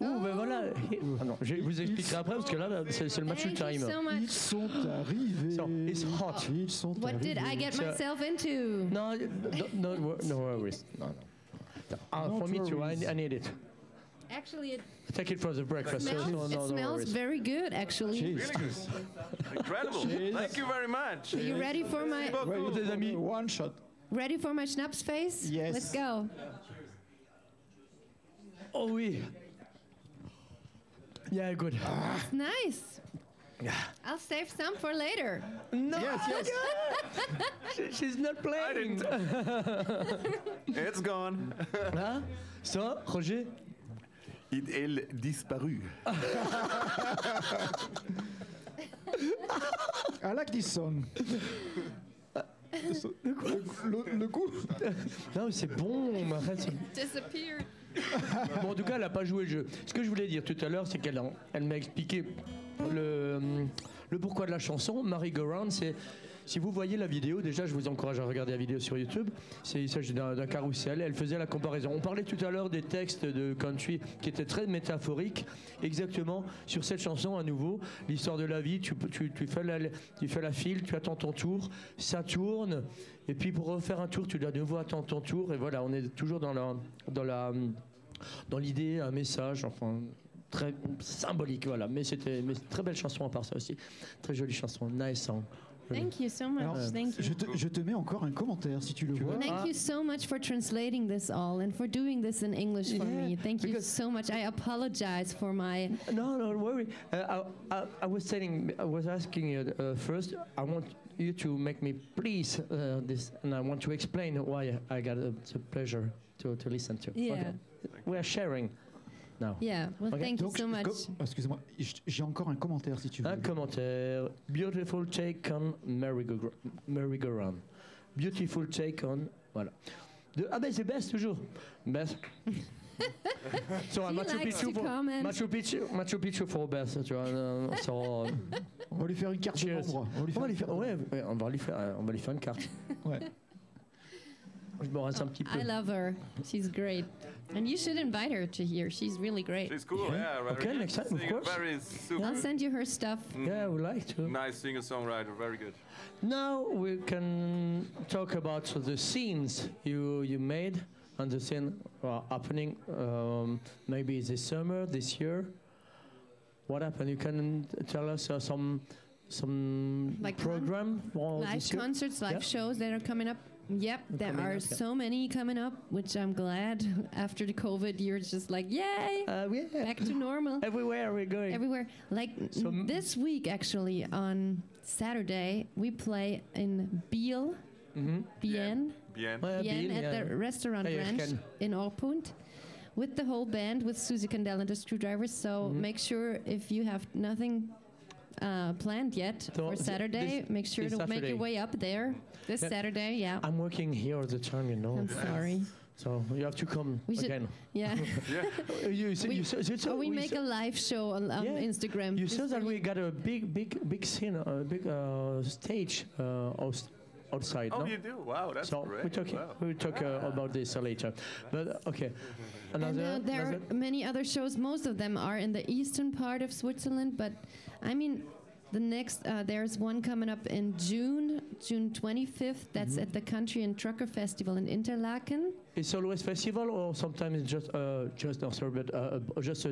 Ouh, ben voilà. Ah non, je vous expliquerai après parce que là, là, c'est le match Thank you time. so Ils sont arrivés. So, it's hot. Ils sont What did I arrivés. get myself into? No, no, no, no worries. No, no. Uh, Not for me too, I. I need it. Actually, it Take it for the breakfast. smells, so no, it no smells worries. very good, actually. Cheers. Really good. Incredible. Thank you very much. Are you ready for my Beaucoup. Des amis. One shot. ready for my schnapps face? Yes. Let's go. Oh oui. Yeah, good. Nice. Yeah. I'll save some for later. No, Yes, yes. she- she's not I playing. didn't. It's gone. Hein? Ça, Roger Il est disparu. I like this song. Le, le coup Non, mais c'est bon, mais arrête. Disappeared. Bon, en tout cas, elle n'a pas joué le jeu. Ce que je voulais dire tout à l'heure, c'est qu'elle elle m'a expliqué le, le pourquoi de la chanson. Marie Go Round, c'est. Si vous voyez la vidéo, déjà, je vous encourage à regarder la vidéo sur YouTube. Il s'agit d'un, carrousel. Elle faisait la comparaison. On parlait tout à l'heure des textes de country qui étaient très métaphoriques. Exactement sur cette chanson, à nouveau, l'histoire de la vie. Tu, fais la, file, tu attends ton tour, ça tourne. Et puis pour refaire un tour, tu dois de nouveau attendre ton tour. Et voilà, on est toujours dans l'idée, un message, enfin très symbolique, voilà. Mais c'était mais très belle chanson à part ça aussi, très jolie chanson, nice song. Thank you so much. Alors, Thank you. je te, je te mets encore un commentaire si tu le vois. Thank you so much for translating this all and for doing this in English for Yeah, me. Thank you so much. I apologize for my. No, no, don't worry. Uh, I, I, I was telling, I was asking you uh, first. I want you to make me please uh, this, and I want to explain why I got uh, the pleasure to, to listen to. Yeah. Okay. We are sharing now. Yeah. Well, Okay. thank you Donc, so je- much. j- j'ai encore un commentaire si tu veux. Un commentaire. Beautiful take on merry-go- merry-go-round. Beautiful take on. Voilà. De- ah ben c'est Bess toujours. Bess. so, Machu likes Picchu comment. Machu Picchu, Machu Picchu for Bess, tu vois. euh, so, euh, On va lui faire une carte de cheers. membre. On va lui On faire va lui une faire, carte de ouais, ouais, on va lui faire, euh, on va lui faire une carte. Ouais. Je me rince un petit peu. I love her. She's great. And you should invite her to here. She's really great. She's cool, yeah. very Okay, good. next time, of course. Very super. I'll send you her stuff. Yeah, I would like to. Nice singer-songwriter, very good. Now we can talk about the scenes you you made and the scene uh, happening um, maybe this summer, this year. What happened? You can tell us uh, some some Like program for live concerts, live Yeah. shows that are coming up. Yep, there are up, so many coming up, which I'm glad. After the COVID year, it's just like, yay, Uh, yeah. back to normal. Everywhere we're going. Everywhere. Like So n- m- this week, actually, on Saturday, we play in Biel, Mhm. Bien, Bien. Uh, Bien Bill, at yeah. the restaurant Yeah, you branch in Orpund. With the whole band, with Suzie Candell and the Screwdrivers. So Mhm. make sure if you have nothing uh, planned yet So for Saturday, this- make sure this to make your way up there this Yeah. Saturday. Yeah. I'm working here all the time, you know. I'm sorry. So you have to come We should- again. Yeah. Yeah. You, said- We- you, said- you said- or we we make said- a live show on, on Yeah. Instagram. You just said that we got a big, big, big scene, a big uh, stage uh, outside. Oh, no? you do? Wow, that's so great. we talk Wow. we talk uh, about this uh, later. But okay, And uh, there another- are many other shows. Most of them are in the eastern part of Switzerland, but I mean, the next uh, there's one coming up in June, June 25th. That's Mm-hmm. at the Country and Trucker Festival in Interlaken. It's always festival, or sometimes it's just uh, just no, sorry, but uh, uh, just uh,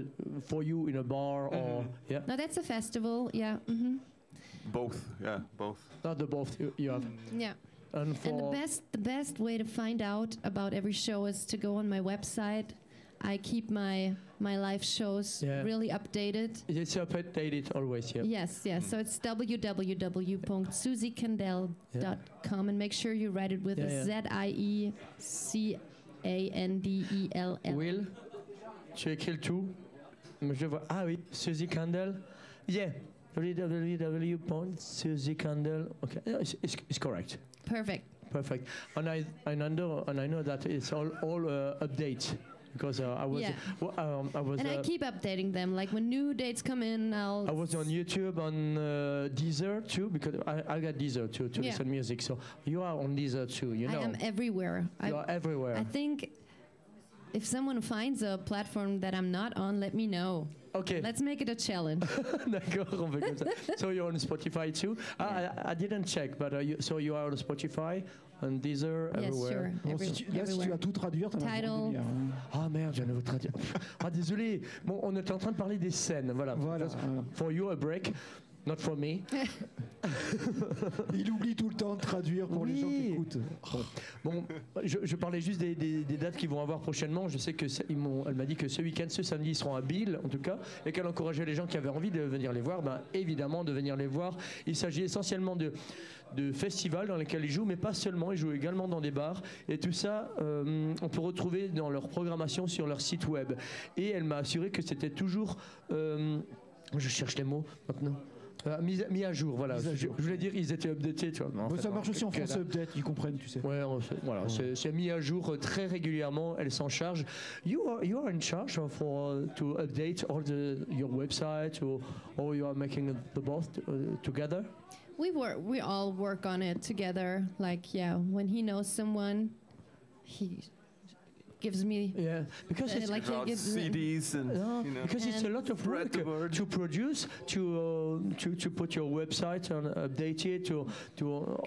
for you in a bar, or yeah, No, that's a festival. Yeah. hmm Both, yeah, both. not the both you, you have. Yeah. And for And the best the best way to find out about every show is to go on my website. I keep my my live shows Yeah. really updated. it's updated always, yeah. Yes, yes. So it's www.suziecandell.com and make sure you write it with Yeah, a yeah. Z I E C A N D E L L. Will, tu écris le tout. Mais je vois. Ah oui, Suzie Candell. Yeah. www.suziecandell. Okay, it's, it's, it's correct. Perfect. Perfect. And I, and I know and I know that it's all all uh, update because uh, I was Yeah. well, um, I was And I uh, keep updating them. Like when new dates come in, I'll. I was on YouTube on uh, Deezer too because I, I got Deezer to, to Yeah. listen music. So you are on Deezer too. You know. I am everywhere. I, you are everywhere. I think if someone finds a platform that I'm not on, let me know. okay. Let's make it a challenge. D'accord, on fait comme ça. So you're on Spotify too? Ah, I, I didn't check, but uh, you, so you are on Spotify, on Deezer, yes, everywhere. sure. Bon, Every- si tu, là, si tu everywhere. vas tout traduire, t'as hein. Ah merde, je viens de vous traduire. ah désolé. Bon, on était en train de parler des scènes, voilà. Voilà. For you a break, not for me. Il oublie tout le temps de traduire pour les gens qui Oui. écoutent. Bon, je, je parlais juste des, des- des dates qu'ils vont avoir prochainement. Je sais que ils elle m'a dit que ce week-end, ce samedi, ils seront à Bill, en tout cas, et qu'elle encourageait les gens qui avaient envie de venir les voir, ben, évidemment, de venir les voir. Il s'agit essentiellement de, de festivals dans lesquels ils jouent, mais pas seulement. Ils jouent également dans des bars, et tout ça, euh, on peut retrouver dans leur programmation sur leur site web. Et elle m'a assuré que c'était toujours, euh, je cherche les mots maintenant. Euh, mis, à- mis à jour, voilà. À Je, jour. je voulais dire, ils étaient updatés, tu vois. mais en Bon, fait, ça non, marche aussi en français, peut-être, ils comprennent, tu sais. Ouais, on fait- voilà, c'est- c'est mis à jour euh, très régulièrement. Elle s'en charge. You are you are in charge of for to update all the your website or or you are making the both uh, together? We work. We all work on it together. Like yeah, when he knows someone, he gives me Yeah, because it's like he About gives. CDs and no, you know. because it's a lot of work the word. to produce, to uh, to to put your website and update it, to to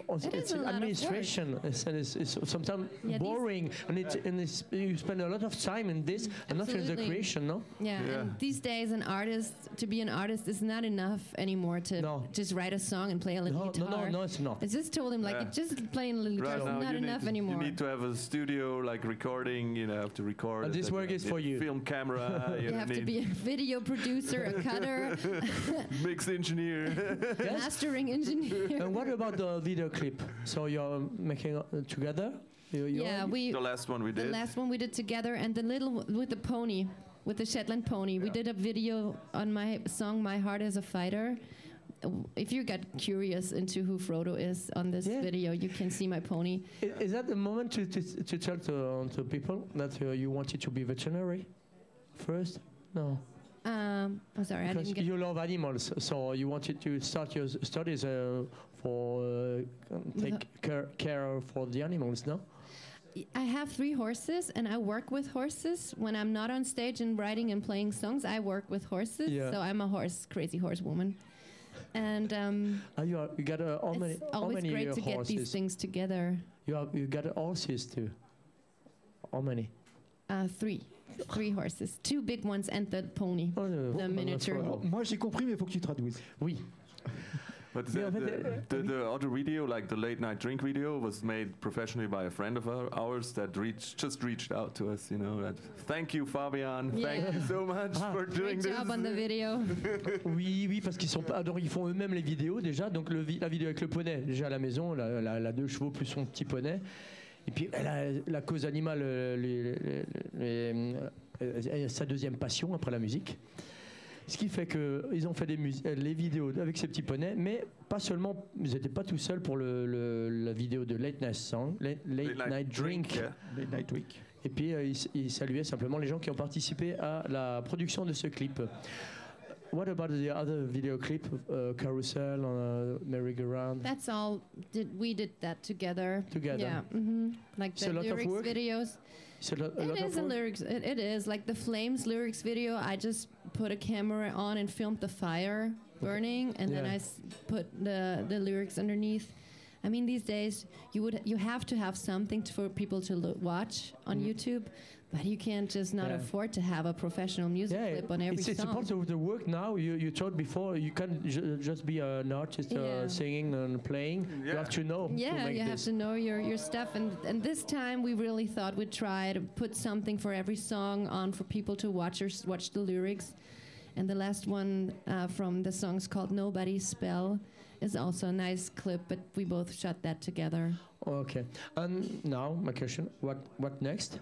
uh, It it's is a lot of administration. It's, and it's, it's sometimes Yeah, boring, and it's and it's, you spend a lot of time in this and not in the creation, no? Yeah, Yeah. and these days, an artist to be an artist is not enough anymore to No. just write a song and play a little No, no, guitar. no, no, it's not. I just told him like Yeah. just playing a little Right guitar is not enough need, anymore. You need to have a studio, like recording. You know, have to record. And this work is for you. Film camera. you have to be a video producer, a cutter, mix engineer. Yes? mastering engineer. and what about the video clip? So you're making uh, together? You, you yeah, we the last one we did. the last one we did together, and the little w- with the pony, with the Shetland pony. We did a video on my song "My Heart Is a Fighter." If you get curious into who Frodo is on this Yeah. video, you can see my pony. I- Is that the moment to, to, to tell to, to people that uh, you wanted to be veterinary first? No, Um, I'm sorry, I didn't get. you love animals, so you wanted to start your studies uh, for uh, take care, care for the animals, no? I have three horses, and I work with horses. When I'm not on stage and writing and playing songs, I work with horses. Yeah. So I'm a horse, crazy horse woman. And um, Uh, you, are, you got uh, how many, it's always many great to get these things together. You, have, you got horses too. How many? Uh, three, three horses, two big ones, and the pony. Oh, no, The oh, miniature. that's. Moi, j'ai compris, mais il faut que tu traduises. Oui. But Yeah, the, but the, the- the, the other video, like the late night drink video, was made professionally by a friend of our, ours that reached just reached out to us. You know, that thank you, Fabian. Thank Yeah. you so much Ah. for doing Great this. job on the video. Oui, oui, parce qu'ils sont pas. donc ils font eux-mêmes les vidéos déjà. Donc le vi- la vidéo avec le poney, déjà à la maison, la, la- la deux chevaux plus son petit poney. Et puis la cause animale, euh, les- les- les- euh, euh, sa deuxième passion après la musique. Ce qui fait qu'ils ont fait des mus- euh, les vidéos avec ces petits poneys, mais pas seulement, ils n'étaient pas tout seuls pour le, le- la vidéo de Late Night Song, Late, Late Late Night, Drink. yeah. Les Night Week. Et puis euh, il, s- il saluait simplement les gens qui ont participé à la production de ce clip. What about the other video clip, uh, Carousel, uh, Merry-Go-Round? That's all. Did we did that together? Together. Yeah. hmm Like the lyrics videos. It's a, a It lot is of a work. lyrics. It, it is like the Flames lyrics video. I just put a camera on and filmed the fire burning, and then Yeah. I s- put the the lyrics underneath. I mean, these days you would you have to have something to, for people to lo- watch on Mm. YouTube, but you can't just not Yeah. afford to have a professional music Yeah, clip on every it's, it's a song. part of the work now. You, you told before you can't ju- just be an artist uh, singing and playing. You have to know to Yeah, make you have to know your, your stuff. And, and this time we really thought we'd try to put something for every song on for people to watch or s- watch the lyrics. And the last one uh, from the song's called Nobody's Spell is also a nice clip, but we both shot that together. Okay. And now my question: What what next?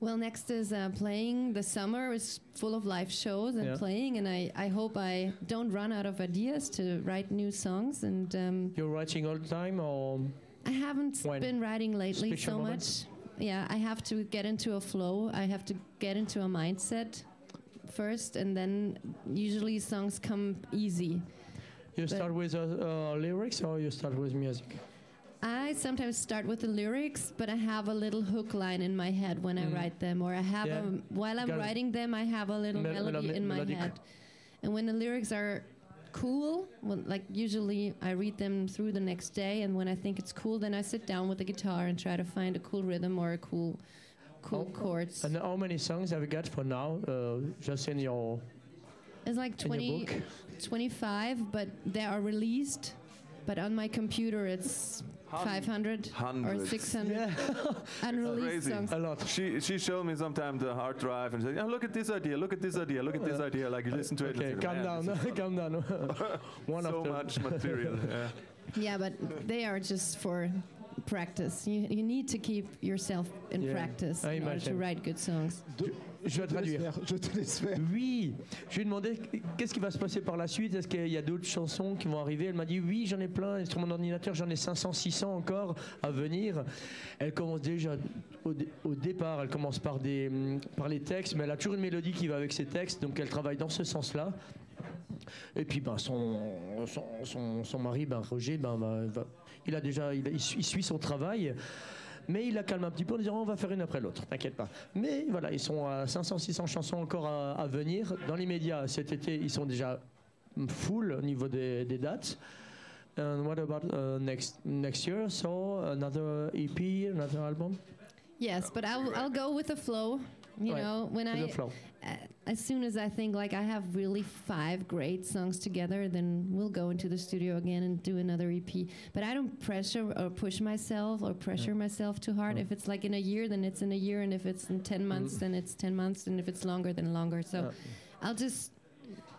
Well, next is uh, playing. The summer is full of live shows and Yeah. playing, and I, I hope I don't run out of ideas to write new songs. And um, You're writing all the time, or I haven't When? been writing lately Special so moments? much. yeah, I have to get into a flow. I have to get into a mindset first, and then usually songs come easy. You start with uh, uh, lyrics or you start with music? I sometimes start with the lyrics, but I have a little hook line in my head when I Mm. write them, or I have Yeah. a, while I'm Got writing them, I have a little Mel- melody melo- in my melodic. head. And when the lyrics are cool, well, like usually I read them through the next day, and when I think it's cool, then I sit down with the guitar and try to find a cool rhythm or a cool, cool Oh, chords. And how many songs have you got for now? Uh, just in your It's like in 20, 25, but they are released. But on my computer, it's 500 or Hundreds. 600 unreleased Crazy. songs. A lot. She she showed me sometimes the hard drive and said, "Yeah, look at this idea, look at this idea, look at this idea." Like you listen to it. and Okay, say, calm down, calm down. One so after. much material. Yeah. Yeah, but they are just for practice. You, you need to keep yourself in Yeah, practice I in order to write good songs. Je vais traduire. faire, je te laisse faire. Oui, je lui ai demandé qu'est-ce qui va se passer par la suite, est-ce qu'il y a d'autres chansons qui vont arriver? Elle m'a dit oui, j'en ai plein, sur mon ordinateur j'en ai 500, 600 encore à venir. Elle commence déjà au, dé- au départ, elle commence par, des, hum, par les textes, mais elle a toujours une mélodie qui va avec ses textes, donc elle travaille dans ce sens-là. Et puis ben, son, son, son- son mari, ben, Roger, ben, il, a déjà, il suit son travail. Mais il la calme un petit peu en disant on va faire une après l'autre, t'inquiète pas. Mais voilà, ils sont à 500-600 chansons encore à, venir. Dans l'immédiat, cet été, ils sont déjà full au niveau des, des dates. And what about uh, next next year? So another EP, another album? Yes, but I'll, I'll go with the flow. You Right, know, when I uh, as soon as I think like I have really five great songs together, then we'll go into the studio again and do another EP. But I don't pressure or push myself or pressure myself too hard. If it's like in a year, then it's in a year, and if it's in ten months, Mm. then it's ten months, and if it's longer, then longer. So Yeah. I'll just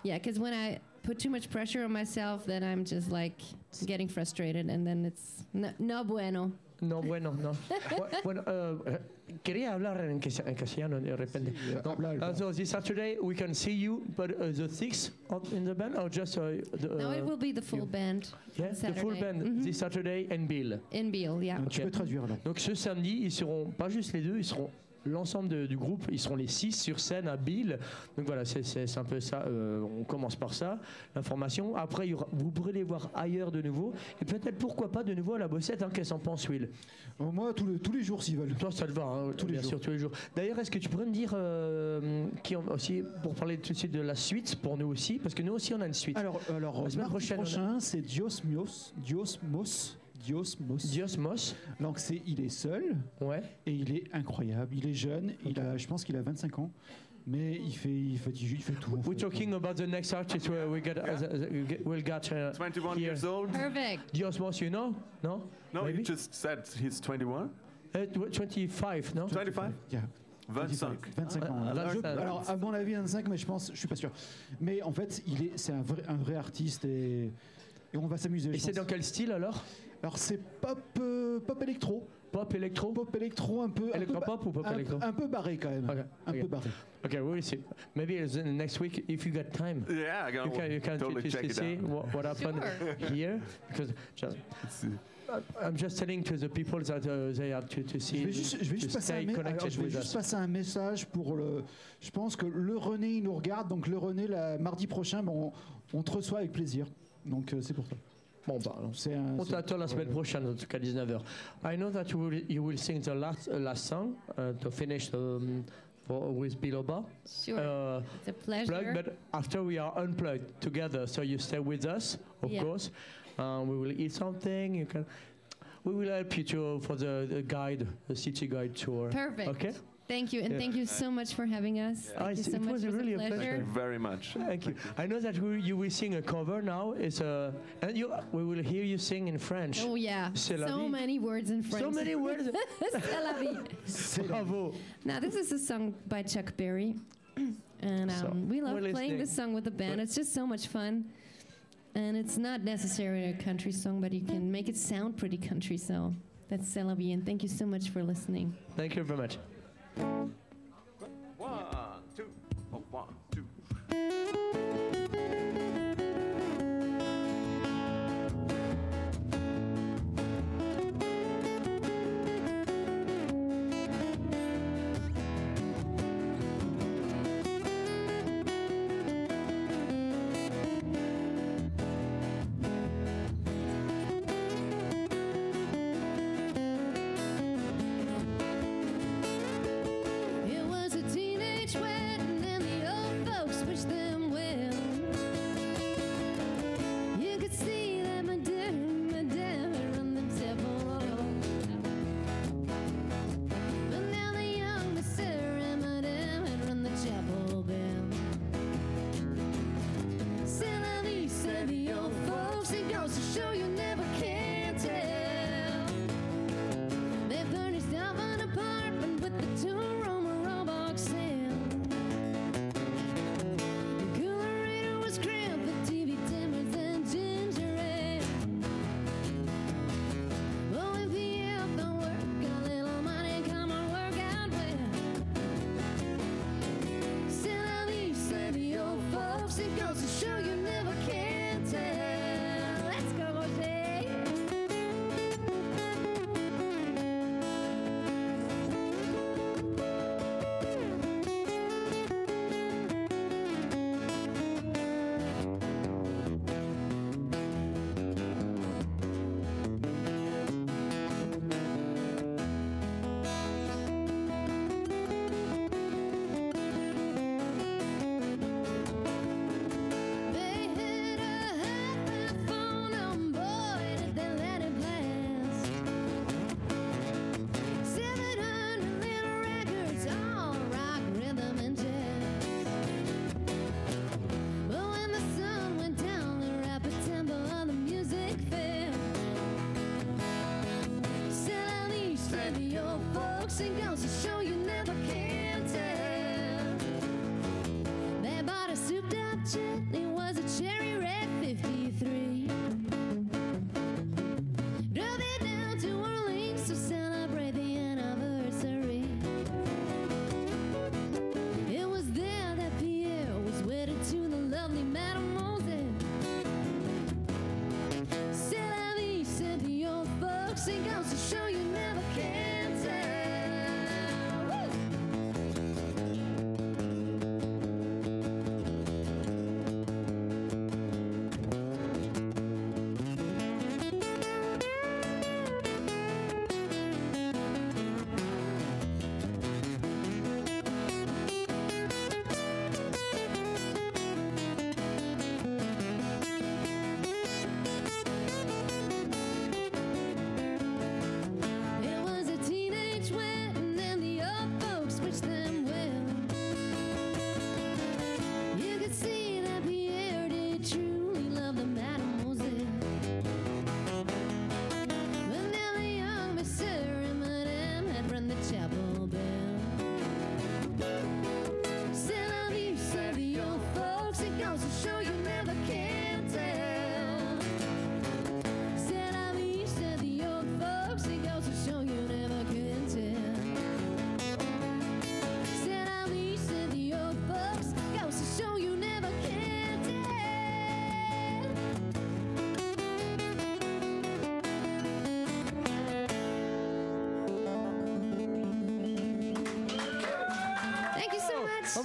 yeah, because when I put too much pressure on myself, then I'm just like getting frustrated, and then it's no, no bueno. No, bueno, no. Bu- bueno, uh, quería hablar en, cas- en castellano de repente. Sí, No, habla, uh, so this Saturday we can see you, but uh, the six in the band or just uh, the, no, it will be the full you- band yeah, the full band Mhm. this Saturday and Bill. in Beale. Yeah. Tu peux traduire alors. Donc ce samedi, ils seront pas juste les deux, ils seront l'ensemble du groupe, ils seront les six sur scène à Bill. Donc voilà, c'est- un peu ça. euh, on commence par ça, l'information. Après, il y aura- vous pourrez les voir ailleurs de nouveau. Et peut-être pourquoi pas de nouveau à la bossette. Hein, Qu'est-ce qu'en pense Will? Euh, Moi, tous les, tous les jours, s'ils veulent. Toi, ça te va, hein, Tous les bien jours. sûr, tous les jours. D'ailleurs, est-ce que tu pourrais me dire euh, qui aussi, pour parler tout de suite de la suite, pour nous aussi, parce que nous aussi on a une suite. Alors, alors La semaine prochaine, a- prochain, c'est Dios Mios. Dios Mos. Dios Mos. Dios Mos, Donc, c'est, il est seul ouais. et il est incroyable. Il est jeune. Il a, je pense qu'il a 25 ans. Mais il fait, il fait, il fait tout. We're fait. talking about the next artist where we got, uh, the- the- we we'll got uh, 21 here. years old. Perfect. Dios Mos, you know? No? No, Maybe? you just said he's 21. Uh, tw- 25, no? 25? Yeah. 25. 25 ans. Ah, Alors, je- 25. alors, à mon avis, 25, mais je pense, je suis pas sûr. Mais en fait, il est, c'est un vrai, un vrai artiste et, et on va s'amuser. Et c'est dans quel style alors? Alors, c'est pop, euh, pop électro. Pop, électro Pop électro un peu. un peu ba- ou pop un, électro un peu barré quand même. Ok, Un ok. peu barré. Okay, we'll see. Maybe it's in next week if you got time. Yeah, I You can, you can totally to, check it see out. what, what happened here because just. I'm just telling to the people that uh, they have to, to see Je vais juste, je vais juste passer, un, alors, je vais juste us. passer un message pour le. Je pense que le René, il nous regarde. Donc, le René, la, mardi prochain, bon, on, on te reçoit avec plaisir. Donc, euh, c'est pour toi. Bon, bah, alors. C'est un. On t'attend la semaine prochaine, en tout cas 19h. I know that you will, you will sing the last, uh, last song uh, to finish um, for, with Biloba. Sure. Uh, it's a pleasure. plug, but after we are unplugged together, so you stay with us, of Yeah. course. Um, we will eat something. You can. We will help you to for the, the guide, the city guide tour. Perfect. Okay. Thank you, and Yeah. thank you so much for having us. Ah, Thank you it's- so it much. was it was really a a pleasure. pleasure. Thank you very much. Thank you. I know that we, you will sing a cover now. It's a and you we will hear you sing in French. Oh yeah, so vie. many words in French. So many words. C'est la vie. Bravo. Now this is a song by Chuck Berry, and um, So, we love playing listening. this song with the band. But- It's just so much fun, and it's not necessarily a country song, but you can make it sound pretty country. So that's C'est la vie, and thank you so much for listening. Thank you very much. One, two, oh, one, two.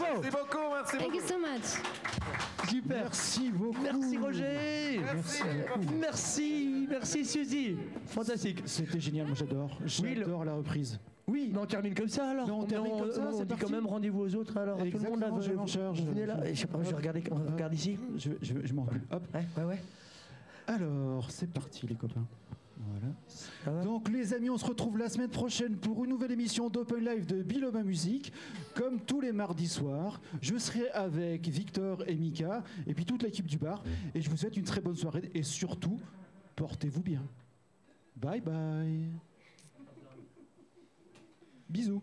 Bravo. Merci beaucoup, merci Thank you beaucoup. so much. Super. Merci beaucoup. Merci Roger. Merci beaucoup. Merci, merci Suzy. Fantastique. C'était génial, moi j'adore. J'adore la reprise. Oui. Mais on termine comme ça alors on termine comme ça, on c'est dit parti. quand même rendez-vous aux autres alors. à Tout le monde là, je m'en charge. venez là. Je sais pas, je vais regarder, on regarde ici. Je, je, je m'en recule. Hop. Ouais, ouais, ouais. Alors, c'est parti les copains. Donc les amis, on se retrouve la semaine prochaine pour une nouvelle émission d'Open Live de Biloba Musique. Comme tous les mardis soirs, je serai avec Victor et Mika et puis toute l'équipe du bar. Et je vous souhaite une très bonne soirée et surtout, portez-vous bien. Bye bye. Bisous.